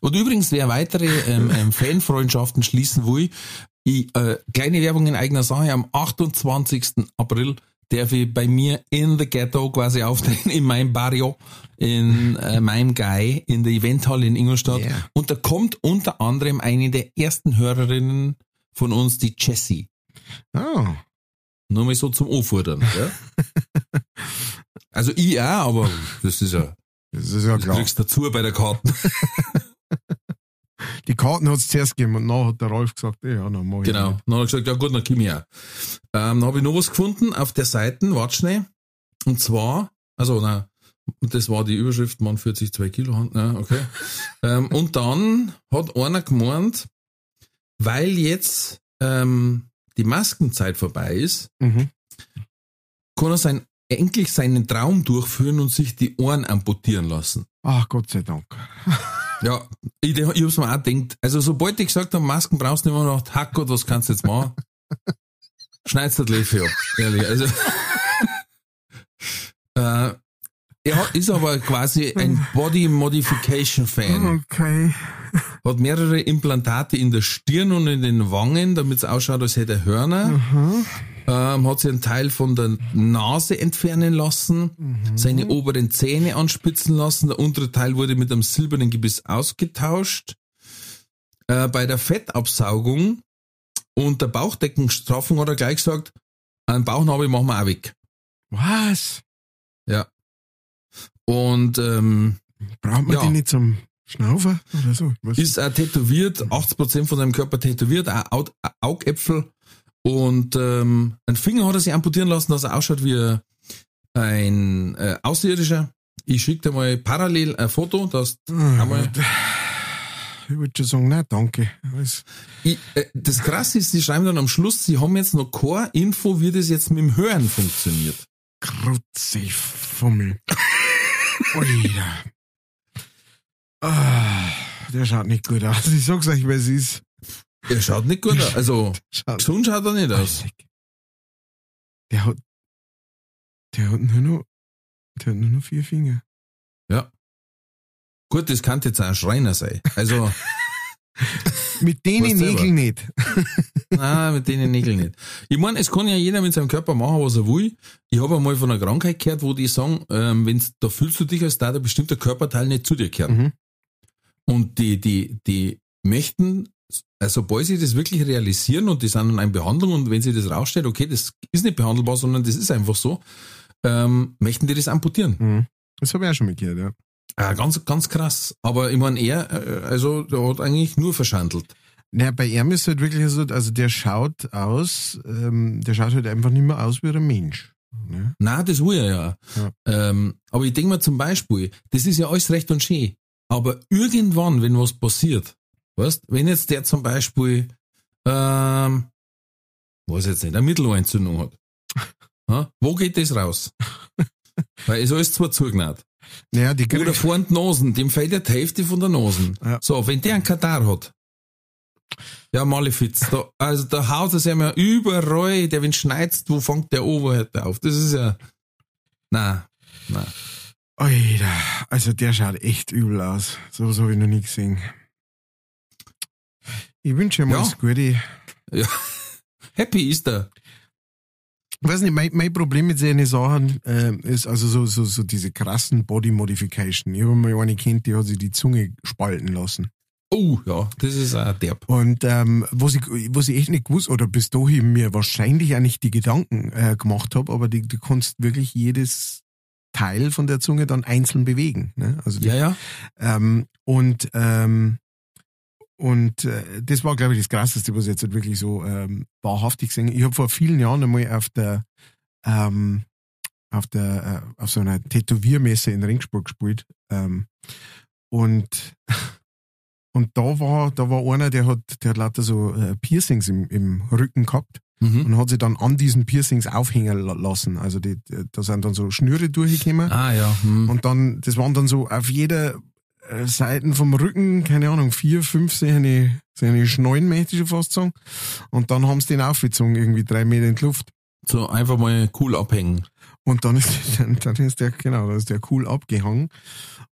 und übrigens, wer weitere ähm, ähm, Fanfreundschaften schließen will, ich, äh, kleine Werbung in eigener Sache, am 28. April darf ich bei mir in the Ghetto quasi auftreten, in meinem Barrio, in äh, meinem Guy, in der Eventhalle in Ingolstadt. Yeah. Und da kommt unter anderem eine der ersten Hörerinnen von uns, die Jessie. Ah, Nur mal so zum Anfordern. Ja? Also ich auch, aber das ist ja, das ist ja klar. kriegst du dazu bei der Karten. Die Karten hat es zuerst gegeben und dann hat der Ralf gesagt, ja, dann mach ich Genau. nicht. Dann hat er gesagt, ja gut, dann komm ich auch. Ähm, dann habe ich noch was gefunden auf der Seite, warte schnell. Und zwar, also na, das war die Überschrift, Mann 40 2 Kilo, Hand, na, okay. ähm, und dann hat einer gemeint, weil jetzt ähm, die Maskenzeit vorbei ist, Mhm. kann er sein, endlich seinen Traum durchführen und sich die Ohren amputieren lassen. Ach, Gott sei Dank. Ja, ich, ich hab's mir auch gedacht. Also, sobald ich gesagt habe, Masken brauchst du nicht mehr noch, hack Gott, was kannst du jetzt machen? Schneid's das Löffel ab, ehrlich. Also, äh, er ist aber quasi ein Body Modification Fan. Okay. Hat mehrere Implantate in der Stirn und in den Wangen, damit es ausschaut, als hätte er Hörner. Mhm. Ähm, hat sich einen Teil von der Nase entfernen lassen, Mhm. seine oberen Zähne anspitzen lassen, der untere Teil wurde mit einem silbernen Gebiss ausgetauscht. Äh, bei der Fettabsaugung und der Bauchdeckenstraffung hat er gleich gesagt, einen Bauchnabel machen wir auch weg. Was? Und ähm, Braucht man Ja. die nicht zum Schnaufen oder so? Was? ist auch tätowiert, 80% von seinem Körper tätowiert, auch Aug Augäpfel und ähm, einen Finger hat er sich amputieren lassen, dass er ausschaut wie ein äh, Außerirdischer. Ich schicke dir mal parallel ein Foto, dass Ah, einmal- ich würde schon sagen, nein, danke. Ich, äh, das krasse ist, sie schreiben dann am Schluss, sie haben jetzt noch keine Info, wie das jetzt mit dem Hören funktioniert. Krutze Fummel. Alter. Ah, der schaut nicht gut aus. Ich sag's euch, wer es ist. Er schaut nicht gut aus. Also, Schaut gesund schaut er nicht aus. Der hat, der hat nur noch, der hat nur noch vier Finger. Ja. Gut, das kann jetzt ein Schreiner sein. Also, Mit denen. Nägeln nicht. Nein, mit denen Nägeln nicht. Ich meine, es kann ja jeder mit seinem Körper machen, was er will. Ich habe einmal von einer Krankheit gehört, wo die sagen, ähm, wenn's, da fühlst du dich, als da ein bestimmter Körperteil nicht zu dir gehört. Mhm. Und die, die, die möchten, also sobald sie das wirklich realisieren und die sind in einer Behandlung und wenn sie das rausstellt, okay, das ist nicht behandelbar, sondern das ist einfach so, ähm, möchten die das amputieren. Mhm. Das habe ich auch schon mal gehört, ja. Ah, ganz, ganz krass. Aber ich meine, er, äh, also, der hat eigentlich nur verschandelt. Naja, bei ihm ist halt wirklich so, also der schaut aus, ähm, der schaut halt einfach nicht mehr aus wie ein Mensch. Ne? Na, das will er ja. Ja. Ähm, aber ich denke mir zum Beispiel, das ist ja alles recht und schön. Aber irgendwann, wenn was passiert, weißt, wenn jetzt der zum Beispiel, ähm, weiß jetzt nicht, eine Mittelohrentzündung hat, ha, wo geht das raus? Weil es alles zwar zugenäht. Naja, die Oder kriegt, vorn die Nosen, dem fehlt ja die Hälfte von der Nosen. Ja. So, wenn der einen Katar hat, ja, Malefiz, da, also da haut es ja mir überall, der wenn schneizt, wo fängt der der auf? Das ist ja, na, na. Alter, also der schaut echt übel aus. So was habe ich noch nie gesehen. Ich wünsche ihm Ja. alles Gute. Ja. Happy ist er. Ich weiß nicht, mein, mein Problem mit solchen Sachen äh, ist also so, so, so diese krassen Body Modification. Ich habe mal eine kennt, die hat sich die Zunge spalten lassen. Oh, ja, das ist ein derb. Und ähm, was, ich, was ich echt nicht gewusst, oder bis dahin mir wahrscheinlich auch nicht die Gedanken äh, gemacht habe, aber die, du kannst wirklich jedes Teil von der Zunge dann einzeln bewegen. Ne? Also die, Ja, ja. ähm, und ähm, und äh, das war, glaube ich, das Krasseste, was ich jetzt halt wirklich so ähm, wahrhaftig gesehen Ich habe vor vielen Jahren einmal auf der ähm, auf der äh, auf so einer Tätowiermesse in Ringsburg gespielt. Ähm, und und da war da war einer, der hat der hat lauter so äh, Piercings im, im Rücken gehabt Mhm. und hat sich dann an diesen Piercings aufhängen la- lassen. Also die, da sind dann so Schnüre durchgekommen. Ah ja. Hm. Und dann, das waren dann so auf jeder Seiten vom Rücken, keine Ahnung, vier, fünf seine, seine Schnallen, möchte ich fast sagen. Und dann haben sie den aufgezogen, irgendwie drei Meter in die Luft. So einfach mal cool abhängen. Und dann ist, dann, dann ist der, genau, dann ist der cool abgehangen.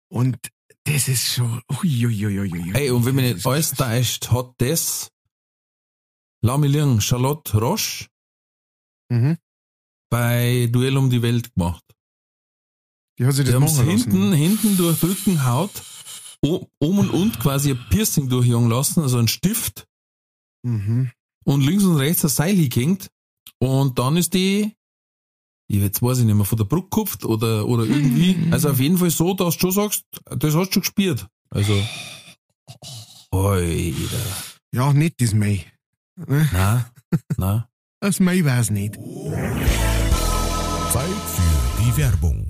Und das ist schon, ui, ui, ui, ui, ui. Ey, und wenn Das nicht alles täuscht, hat das Lamiliang Charlotte Roche Mhm. bei Duell um die Welt gemacht. Die hat sich Die das es machen hinten, lassen. hinten durch die Rückenhaut um und und quasi ein Piercing durchjagen lassen, also ein Stift Mhm. und links und rechts ein Seil hingehängt und dann ist die, ich jetzt weiß ich nicht mehr, von der Brücke gekupft oder, oder irgendwie, also auf jeden Fall so, dass du schon sagst, das hast du schon gespürt. Also, Alter. Ja, nicht das Mai. Ne? Na, na. Das Mai war es nicht. Zeit für die Werbung.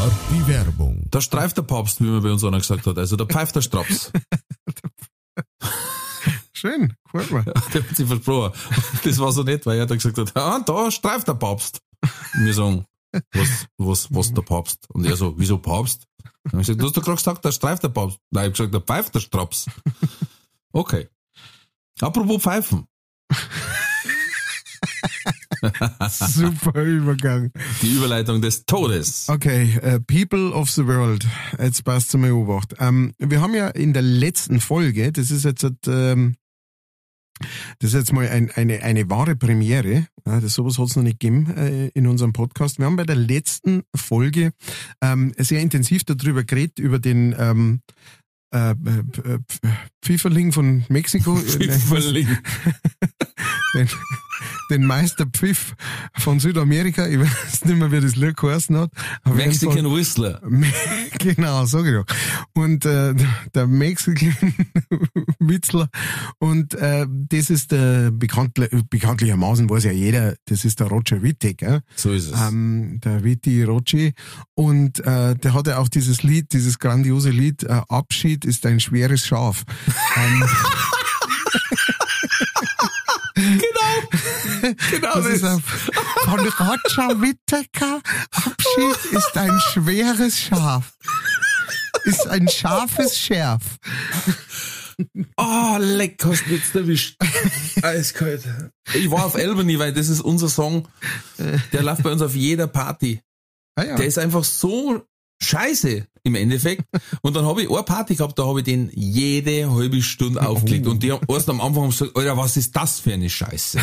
War die Werbung. Da streift der Papst, wie man bei uns einer gesagt hat. Also da pfeift der Straps. Schön, gefällt mir. Der hat sich versprochen. Das war so nett, weil er da gesagt hat, ah, da streift der Papst. Und wir sagen, was, was, was der Papst? Und er so, wieso Papst? Und ich gesagt, du hast doch gerade gesagt, da streift der Papst. Nein, ich hab gesagt, da pfeift der Straps. Okay. Apropos Pfeifen. Super Übergang. Die Überleitung des Todes. Okay, äh, People of the World. Jetzt passt zu mir Obacht. Ähm, wir haben ja in der letzten Folge, das ist jetzt, ähm, das ist jetzt mal ein, eine, eine wahre Premiere. Ja, das sowas hat es noch nicht gegeben äh, in unserem Podcast. Wir haben bei der letzten Folge ähm, sehr intensiv darüber geredet, über den ähm, äh, äh, Pfifferling von Mexiko. Pfifferling. den, den Meister Pfiff von Südamerika. Ich weiß nicht mehr, wie das Lied geheißen hat. Auf jeden Fall- Mexican Whistler. genau, ich doch. Und äh, der Mexican Witzler. Und äh, das ist der bekanntli bekanntlichermaßen weiß ja jeder, das ist der Roger Wittek, äh? So ist es. ähm, der Vitti Rocci. Und äh, der hatte auch dieses Lied, dieses grandiose Lied, äh, Abschied ist ein schweres Schaf. ähm, genau das ist auf, von Roger Whittaker. Abschied ist ein schweres Schaf. Ist ein scharfes Schärf. Oh, leck, hast du jetzt erwischt. Eiskalt. Ich war auf Albany, weil das ist unser Song. Der läuft bei uns auf jeder Party. Ah, ja. Der ist einfach so scheiße im Endeffekt. Und dann habe ich eine Party gehabt, da habe ich den jede halbe Stunde aufgelegt. Und die haben erst am Anfang gesagt, Alter, was ist das für eine Scheiße?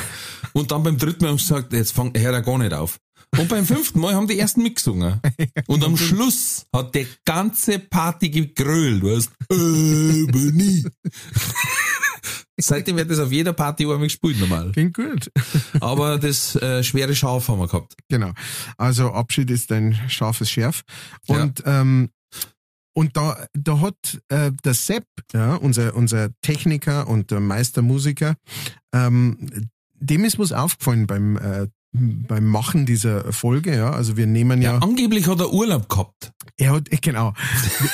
Und dann beim dritten Mal haben sie gesagt, jetzt fang, hör er gar nicht auf. Und beim fünften Mal haben die ersten mitgesungen. Und am Schluss hat die ganze Party gegrölt, weißt Albany. Seitdem wird das auf jeder Party einmal gespielt normal. Klingt gut. Aber das äh, schwere Schaf haben wir gehabt. Genau. Also Abschied ist ein scharfes Schärf. Und ähm, und da, da hat äh, der Sepp, ja, unser, unser Techniker und Meistermusiker, ähm, dem ist was aufgefallen beim, äh, beim Machen dieser Folge. Ja. Also wir nehmen ja, Ja, angeblich hat er Urlaub gehabt. er hat, äh, genau. Wir,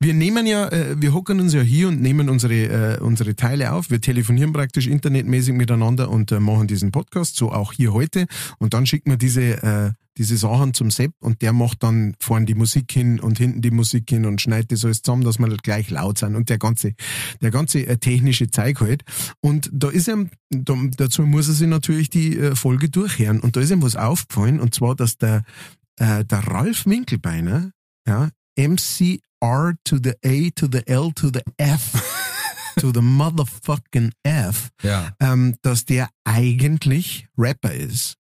wir nehmen ja, äh, wir hocken uns ja hier und nehmen unsere, äh, unsere Teile auf. Wir telefonieren praktisch internetmäßig miteinander und äh, machen diesen Podcast, so auch hier heute. Und dann schicken wir diese, äh, diese Sachen zum Sepp und der macht dann vorne die Musik hin und hinten die Musik hin und schneidet das alles zusammen, dass wir halt gleich laut sind und der ganze, der ganze äh, technische Zeug halt. Und da ist ihm, da, dazu muss er sich natürlich die äh, Folge durchhören. Und da ist ihm was aufgefallen und zwar, dass der, äh, der Ralf Winkelbeiner, ja, MCR to the A to the L to the F to the motherfucking F, Ja. ähm, dass der eigentlich Rapper ist.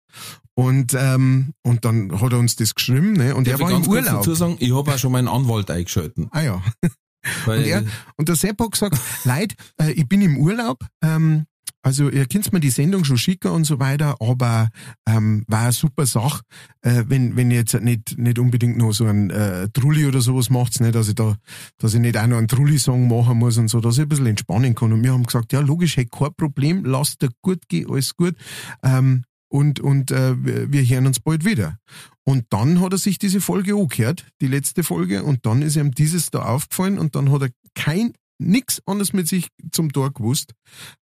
Und, ähm, und dann hat er uns das geschrieben, ne? Und Darf er war im Urlaub. dazu sagen, ich habe auch schon meinen Anwalt eingeschalten. Ah ja. Weil, Und, er, und der Sepp hat gesagt, Leute, äh, ich bin im Urlaub, ähm, also ihr könnt mir die Sendung schon schicken und so weiter, aber ähm, war eine super Sache, äh, wenn, wenn ihr jetzt nicht, nicht unbedingt noch so ein äh, Trulli oder sowas macht, ne, dass ich da, dass ich nicht auch noch einen Trulli-Song machen muss und so, dass ich ein bisschen entspannen kann. Und wir haben gesagt, ja, logisch, hey, kein Problem, lasst dir gut gehen, alles gut. Ähm, und und äh, wir hören uns bald wieder. Und dann hat er sich diese Folge angehört, die letzte Folge, und dann ist ihm dieses da aufgefallen und dann hat er kein nix anderes mit sich zum Tor gewusst,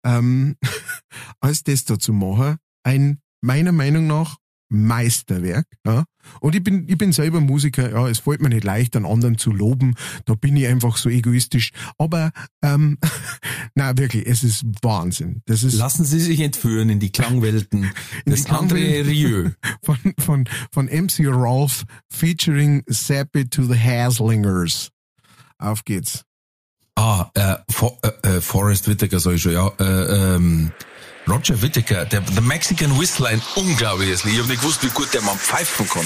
ähm, als das da zu machen. Ein meiner Meinung nach Meisterwerk. Ja. Und ich bin, ich bin selber Musiker, ja, es fällt mir nicht leicht, einen anderen zu loben. Da bin ich einfach so egoistisch. Aber ähm, na wirklich, es ist Wahnsinn. Das ist lassen Sie sich entführen in die Klangwelten In des. André Rieu. von, von, von MC Rolf featuring Seppi to the Haslingers. Auf geht's. Ah, äh, For, äh, äh, Forrest Whitaker soll ich schon, ja. Äh, ähm, Roger Whittaker, der, der Mexican Whistler, ein unglaubliches Lied. Ich hab nicht gewusst, wie gut der Mann pfeifen kann.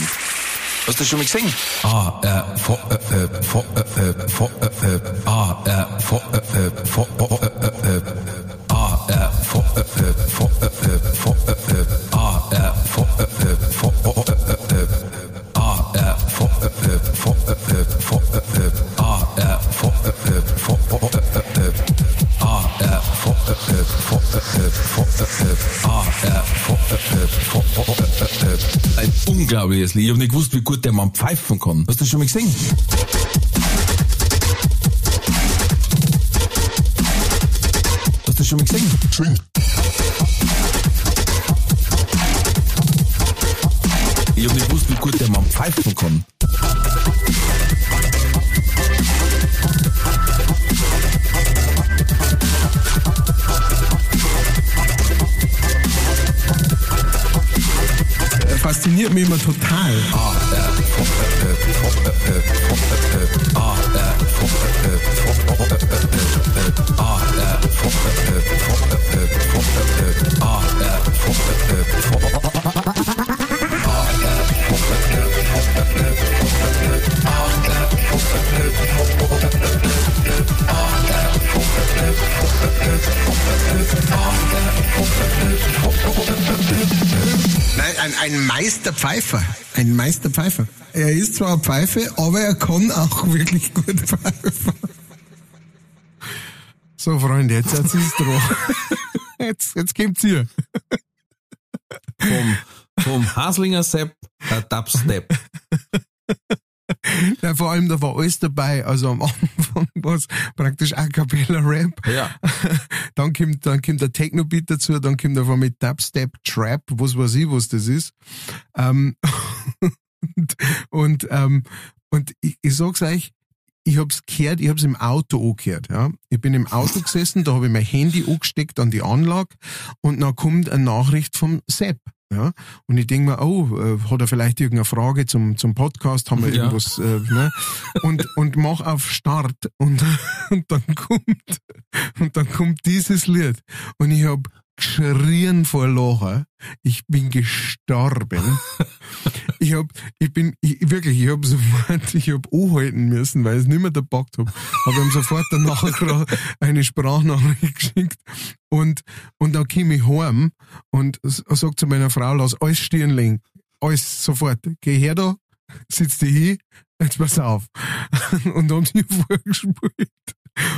Hast du das schon mal gesehen? Ah, äh, for, äh, äh, for, äh, äh, for, äh, äh, ah, äh, for, äh, äh, for, äh, äh, äh, ah, äh, for, äh, äh, for, äh, äh, for, äh, Ein unglaubliches Lied. Ich hab nicht gewusst, wie gut der Mann pfeifen kann. Hast du das schon mal gesehen? Hast du das schon mal gesehen? Ich hab nicht gewusst, wie gut der Mann pfeifen kann. Fasziniert mich immer total. Nein, Meisterpfeifer. Ein Meisterpfeifer. Er ist zwar eine Pfeife, aber er kann auch wirklich gut pfeifen. So, Freunde, jetzt ist es dran. Jetzt, jetzt kommt's hier. Vom, vom Haslinger Sepp, der Dubstep. Ja, vor allem, da war alles dabei. Also am Anfang war es praktisch A Cappella Rap. Ja. Dann kommt, dann kommt der Techno-Beat dazu, dann kommt einfach mit Dubstep, Trap, was weiß ich, was das ist. Ähm, und und, ähm, und ich, ich sag's euch, ich hab's gehört, ich hab's im Auto angehört, ja. Ich bin im Auto gesessen, da habe ich mein Handy angesteckt an die Anlage und dann kommt eine Nachricht vom Sepp. Ja, und ich denk mir, oh, äh, hat er vielleicht irgendeine Frage zum, zum Podcast, haben wir Ja. irgendwas, äh, ne? Und, und mach auf Start und, und dann kommt, und dann kommt dieses Lied. Und ich hab geschrien vor Lachen. Ich bin gestorben. Ich hab, ich bin, ich, wirklich, ich hab sofort, ich hab anhalten müssen, weil ich es nicht mehr gepackt hab. Aber ich hab sofort danach eine Sprachnachricht geschickt. Und, und dann komm ich heim und sag zu meiner Frau, lass alles stehen liegen. Alles sofort. Geh her da, sitz dich hin, jetzt pass auf. Und haben sie vorgespielt.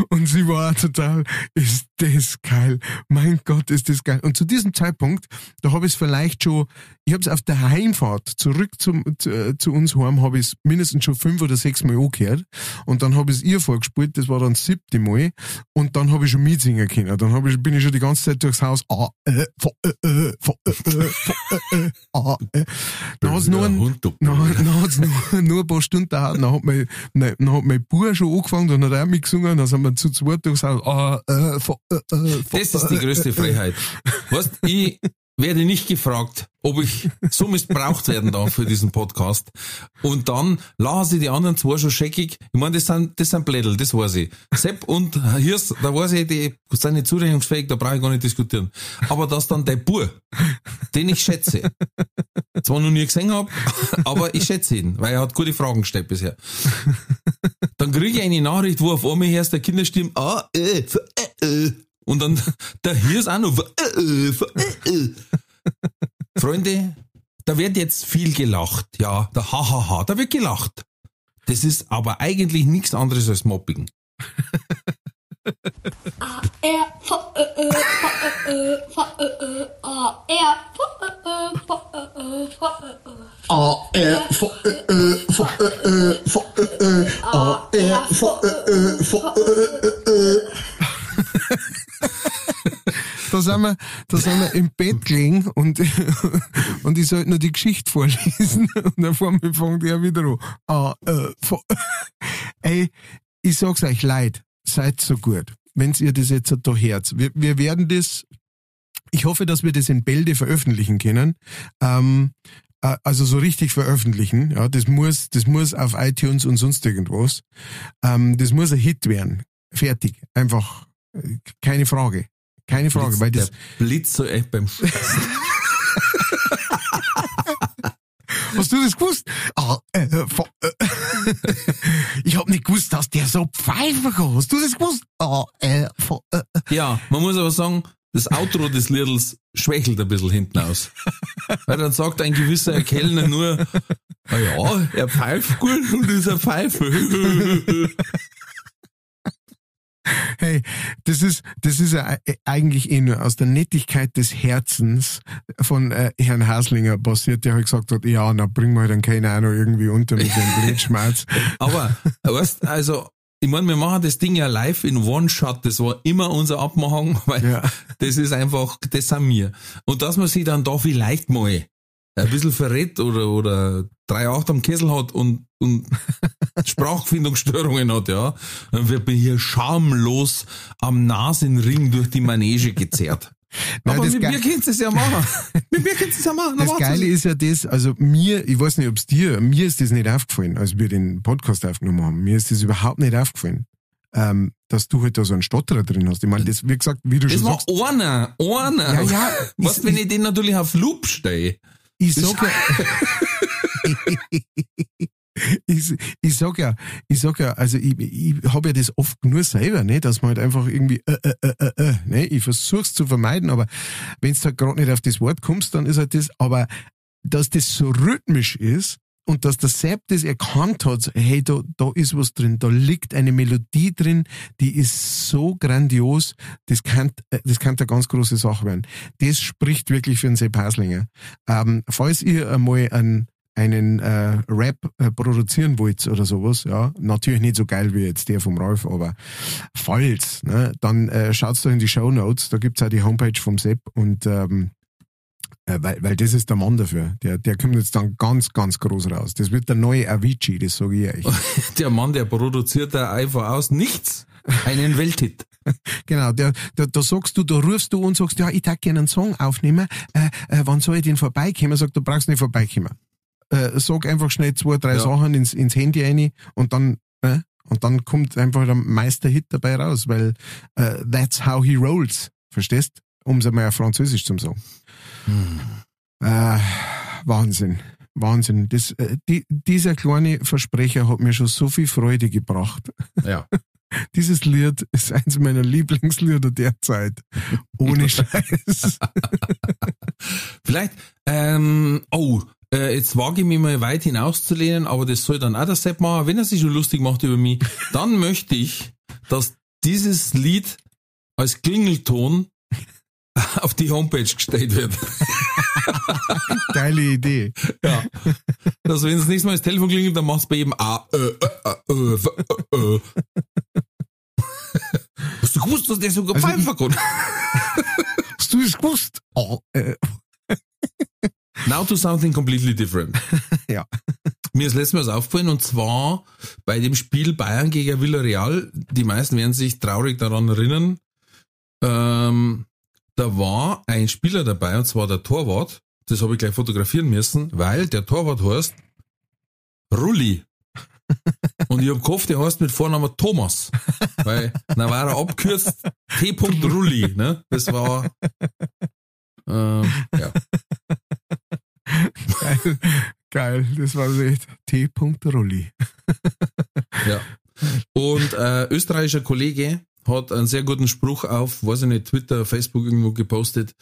Und sie war total, ist das geil. Mein Gott, ist das geil. Und zu diesem Zeitpunkt, da habe ich es vielleicht schon, ich habe es auf der Heimfahrt zurück zum, zu, äh, zu uns heim, habe ich es mindestens schon fünf oder sechs Mal angehört. Und dann habe ich es ihr vorgespielt, das war dann das siebte Mal. Und dann habe ich schon mitsingen können. Dann hab ich, bin ich schon die ganze Zeit durchs Haus, ah, äh, fa, äh, fa, äh, fa, äh, ah, äh. Dann hat's nur ein, dann, dann hat's nur, nur ein paar Stunden gedauert, dann hat mein, dann, dann hat mein Bub schon angefangen, dann hat er auch mitgesungen, dann sind wir zu zweit durchs Haus, ah, äh, fa, äh, fa, Das ist die größte Freiheit. Weißt, ich, werde nicht gefragt, ob ich so missbraucht werden darf für diesen Podcast. Und dann lachen sie die anderen zwei schon scheckig. Ich meine, das sind, das sind Blädel, das weiß ich. Sepp und Hirs, da weiß ich, die sind nicht zurechnungsfähig, da brauche ich gar nicht diskutieren. Aber dass dann der Bur, den ich schätze, zwar noch nie gesehen habe, aber ich schätze ihn, weil er hat gute Fragen gestellt bisher. Dann kriege ich eine Nachricht, wo auf einmal erst der Kinderstimme, ah, äh, äh, äh. Und dann, der hier ist auch noch, äh, äh, äh. Freunde, da wird jetzt viel gelacht. Ja, der Hahaha, da wird gelacht. Das ist aber eigentlich nichts anderes als Mobbing. Da sind wir, da sind wir im Bett gelegen und, und ich sollte nur die Geschichte vorlesen und dann vor mir fängt er wieder an. Ah, äh, vo- Ey, ich sag's euch leid, seid so gut, wenn's ihr das jetzt da hört. Wir, wir werden das, ich hoffe, dass wir das in Bälde veröffentlichen können. Ähm, äh, also so richtig veröffentlichen. Ja, das muss, das muss auf iTunes und sonst irgendwas. Ähm, das muss ein Hit werden. Fertig. Einfach, äh, keine Frage. Keine Frage, weil das, der Blitz so echt beim Scheißen. Hast du das gewusst? Ah, äh, vo- äh, ich hab nicht gewusst, dass der so pfeifen kann. Hast du das gewusst? Ah, äh, vo- äh. Ja, man muss aber sagen, das Outro des Liedls schwächelt ein bisschen hinten aus. Weil dann sagt ein gewisser Kellner nur, na ja, er pfeift gut und ist ein Pfeife. Hey, das ist, das ist ja e- eigentlich eh nur aus der Nettigkeit des Herzens von äh, Herrn Haslinger passiert, der halt gesagt hat, ja, na bringen wir halt dann keine Ahnung irgendwie unter mit dem Blutschmerz. Aber, weißt, also, ich meine, wir machen das Ding ja live in One-Shot, das war immer unser Abmachung, weil Ja. das ist einfach, das sind wir. Und dass man sich dann da vielleicht mal ein bisschen verrät oder, oder drei Acht am Kessel hat und, und Sprachfindungsstörungen hat, ja, dann wird man hier schamlos am Nasenring durch die Manege gezerrt. Nein, Aber das mit mir könnt es ja machen. mit mir könnt es ja machen. Na, Das. Geile ist ja das, also mir, ich weiß nicht, ob's dir, mir ist das nicht aufgefallen, als wir den Podcast aufgenommen haben. Mir ist das überhaupt nicht aufgefallen, ähm, dass du halt da so einen Stotterer drin hast. Ich meine, das, wie gesagt, wie du Das schon war sagst, einer, einer. Ja, ja, Was, wenn ich den natürlich auf Loop stehe? Ich sag ja, ich, ich sag ja, ich sag ja, also ich, ich habe ja das oft nur selber, ne, dass man halt einfach irgendwie, äh, äh, äh, äh, äh, ne, ich versuch's zu vermeiden, aber wenn du halt gerade nicht auf das Wort kommst, dann ist halt das, aber dass das so rhythmisch ist und dass der Sepp das erkannt hat, hey, da, da ist was drin, da liegt eine Melodie drin, die ist so grandios, das kann, äh, das kann eine ganz große Sache werden. Das spricht wirklich für den Sepp Haslinger. Ähm, falls ihr einmal einen, einen äh, Rap äh, produzieren wollt oder sowas, ja, natürlich nicht so geil wie jetzt der vom Rolf, aber falls, ne, dann äh, schaut's doch in die Show Notes, da gibt's auch die Homepage vom Sepp und ähm, äh, weil, weil das ist der Mann dafür. Der, der kommt jetzt dann ganz, ganz groß raus. Das wird der neue Avicii, das sage ich euch. Der Mann, der produziert da einfach aus nichts einen Welthit. Genau, der, der, da sagst du, da rufst du und sagst, ja, ich darf gerne einen Song aufnehmen, äh, äh, wann soll ich den vorbeikommen? Sagt, du brauchst nicht vorbeikommen. Äh, sag einfach schnell zwei, drei Ja. Sachen ins, ins Handy rein und dann, äh, und dann kommt einfach der Meisterhit dabei raus, weil äh, that's how he rolls. Verstehst? Um es einmal auf Französisch zu sagen. Äh, Wahnsinn. Wahnsinn. Das, äh, die, dieser kleine Versprecher hat mir schon so viel Freude gebracht. Ja. Dieses Lied ist eins meiner Lieblingslieder derzeit. Ohne Scheiß. Vielleicht, ähm, oh, äh, jetzt wage ich mich mal weit hinauszulehnen, aber das soll dann auch der Sepp machen, wenn er sich schon lustig macht über mich, dann möchte ich, dass dieses Lied als Klingelton auf die Homepage gestellt wird. Geile Idee. Ja. Also wenn das nächste Mal das Telefon klingelt, dann machst du bei jedem A, Ö, Ö, Ö, Ö, Ö, Ö, Ö. Hast du gewusst, dass der sogar Also pfeifen kann? Hast du das gewusst? Oh, äh, Now to something completely different. Ja. Mir ist letztes Mal was aufgefallen und zwar bei dem Spiel Bayern gegen Villarreal. Die meisten werden sich traurig daran erinnern. Ähm, da war ein Spieler dabei, und zwar der Torwart. Das habe ich gleich fotografieren müssen, weil der Torwart heißt Rulli. Und ich hab gehofft, der heißt mit Vornamen Thomas. Weil, dann war er abkürzt T. Rulli, ne? Das war, ähm, ja. Geil, geil. Das war so echt T. Rulli. Ja. Und äh, österreichischer Kollege hat einen sehr guten Spruch auf, weiß ich nicht, Twitter, Facebook irgendwo gepostet.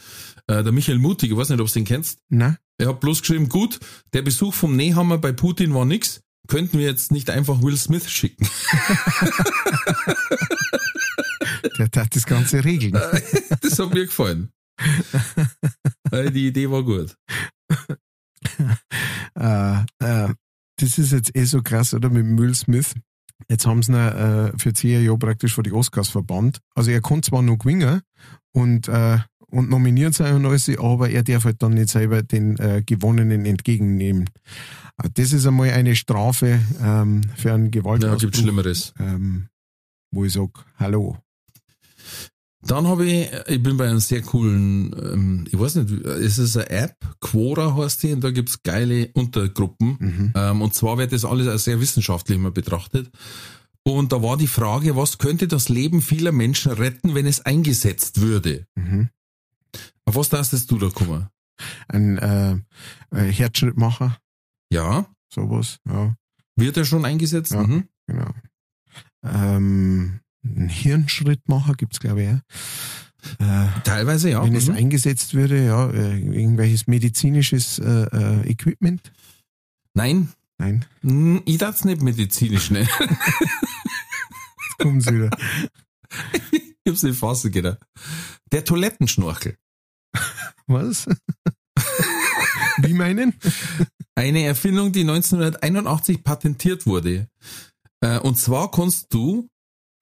Äh, der Michael Mutig, ich weiß nicht, ob du den kennst. Na? Er hat bloß geschrieben, gut, der Besuch vom Nehammer bei Putin war nix. Könnten wir jetzt nicht einfach Will Smith schicken? Der hat das Ganze regeln. das hat mir gefallen. Äh, Die Idee war gut. äh, äh, das ist jetzt eh so krass, oder? Mit Will Smith. Jetzt haben sie ihn äh, für zehn Jahre praktisch vor die Oscars verbannt. Also er kann zwar noch gewinnen und, äh, und nominiert sein und alles, aber er darf halt dann nicht selber den äh, Gewonnenen entgegennehmen. Äh, Das ist einmal eine Strafe ähm, für einen Ja, Gewaltausbruch, gibt Schlimmeres. ähm, wo ich sag, hallo. Dann habe ich, ich bin bei einem sehr coolen, ähm, ich weiß nicht, es ist eine App, Quora heißt die, und da gibt's geile Untergruppen. Mhm. Ähm, und zwar wird das alles als sehr wissenschaftlich immer betrachtet. Und da war die Frage, was könnte das Leben vieler Menschen retten, wenn es eingesetzt würde? Mhm. Auf was darfst du da kommen? Ein äh, Herzschrittmacher, Ja, sowas, ja, wird er schon eingesetzt? Ja. Mhm. genau. Ähm, ein Hirnschrittmacher gibt's glaube ich, ja. Äh, Teilweise ja. wenn es Mhm. eingesetzt würde, ja, äh, irgendwelches medizinisches äh, äh, Equipment? Nein, Nein, ich darf es nicht medizinisch nennen. jetzt kommen sie wieder. ich hab's nicht fassen können. Der Toilettenschnorchel. Was? Wie meinen? Eine Erfindung, die 1981 patentiert wurde. Äh, Und zwar kannst du,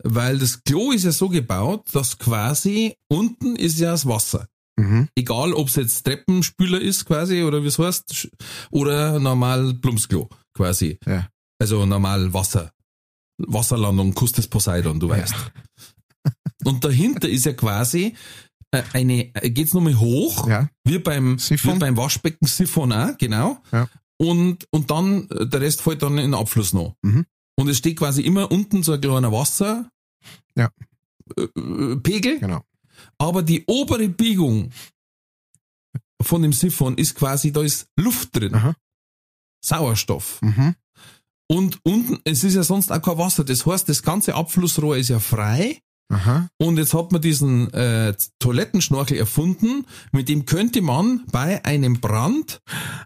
weil das Klo ist ja so gebaut, dass quasi unten ist ja das Wasser. Mhm. Egal, ob es jetzt Treppenspüler ist quasi oder wie es heißt, oder normal Plumpsklo quasi. Ja. Also normal Wasser. Wasserlandung, Kuss des Poseidon, du weißt. Und dahinter ist ja quasi äh, eine, äh, geht's nochmal hoch, Ja, wie beim, Siphon. wie beim Waschbecken Siphon auch, genau. Ja. Und, und dann, äh, der Rest fällt dann in den Abfluss noch. Mhm. Und es steht quasi immer unten so ein kleiner Wasser, Ja. äh, äh, Pegel, genau. aber die obere Biegung von dem Siphon ist quasi, da ist Luft drin. Aha. Sauerstoff. Mhm. Und unten, es ist ja sonst auch kein Wasser. Das heißt, das ganze Abflussrohr ist ja frei. Aha. Und jetzt hat man diesen äh, Toilettenschnorchel erfunden. Mit dem könnte man bei einem Brand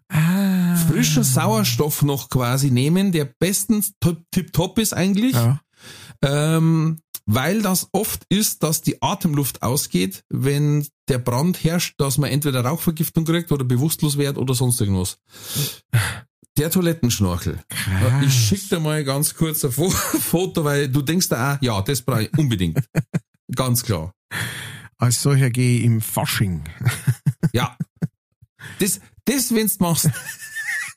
Ah. frischen Sauerstoff noch quasi nehmen, der bestens top- tipptopp ist eigentlich. Ja. Ähm, weil das oft ist, dass die Atemluft ausgeht, wenn der Brand herrscht, dass man entweder Rauchvergiftung kriegt oder bewusstlos wird oder sonst irgendwas. Der Toilettenschnorchel. Krass. Ich schick dir mal ganz kurz ein Fo- Foto, weil du denkst da auch, ja, das brauche ich unbedingt. ganz klar. Als solcher gehe ich im Fasching. Ja. Das, das wenn's machst,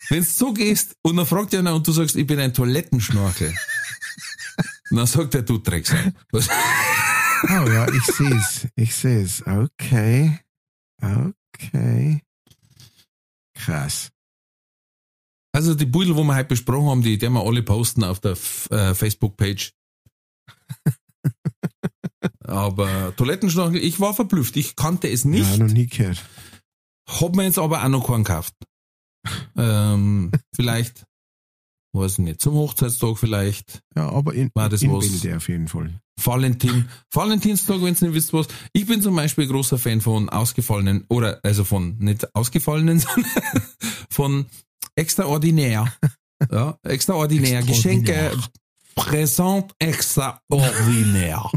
wenn's so gehst und dann fragt einer und du sagst, ich bin ein Toilettenschnorchel. Und dann sagt er, du Drecksack. Oh ja, ich sehe es. Ich sehe es. Okay. Okay. Krass. Also die Beutel, wo wir heute besprochen haben, die, die wir alle posten auf der äh, Facebook-Page. aber Toilettenschnorchel, ich war verblüfft. Ich kannte es nicht. Ja, noch nie gehört. Hab mir jetzt aber auch noch keinen gekauft. ähm, vielleicht, weiß ich nicht, zum Hochzeitstag vielleicht. Ja, aber in, War das in was? Bilde auf jeden Fall. Valentin, Valentinstag, wenn ihr nicht wisst was. Ich bin zum Beispiel großer Fan von ausgefallenen, oder also von nicht ausgefallenen, sondern von extraordinär. Ja, extraordinär. Geschenke, Präsent extraordinär.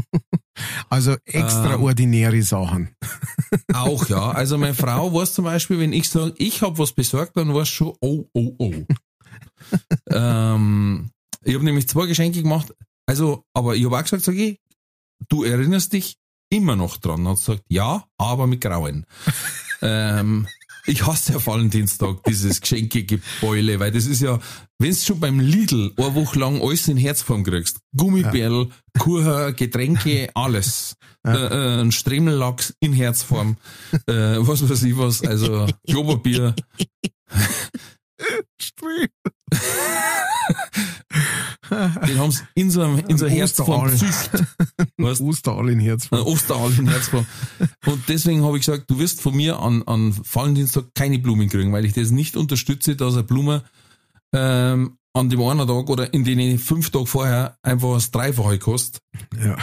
Also extraordinäre Sachen. Auch ja. Also meine Frau weiß zum Beispiel, wenn ich sage, ich habe was besorgt, dann weiß schon, oh, oh, oh. ähm, ich habe nämlich zwei Geschenke gemacht. Also, aber ich habe auch gesagt, sag ich, du erinnerst dich immer noch dran. Hat sie gesagt, ja, aber mit Grauen. ähm, ich hasse ja Valentinstag, dieses Geschenkegebeule, weil das ist ja, wenn du schon beim Lidl eine Woche lang alles in Herzform kriegst, Gummibärl, Kuchen, Getränke, alles, äh, äh, ein Stremellachs in Herzform, äh, was weiß ich was, also Klopapier, den haben sie in so, einem- in so gezüchtet. Weißt? Osterall in Herz. Ein Osterhal in Herzform. Und deswegen habe ich gesagt, du wirst von mir an, an Valentinstag keine Blumen kriegen, weil ich das nicht unterstütze, dass eine Blume ähm, an dem einen Tag oder in den fünf Tagen vorher einfach das Dreifache kostet. Ja.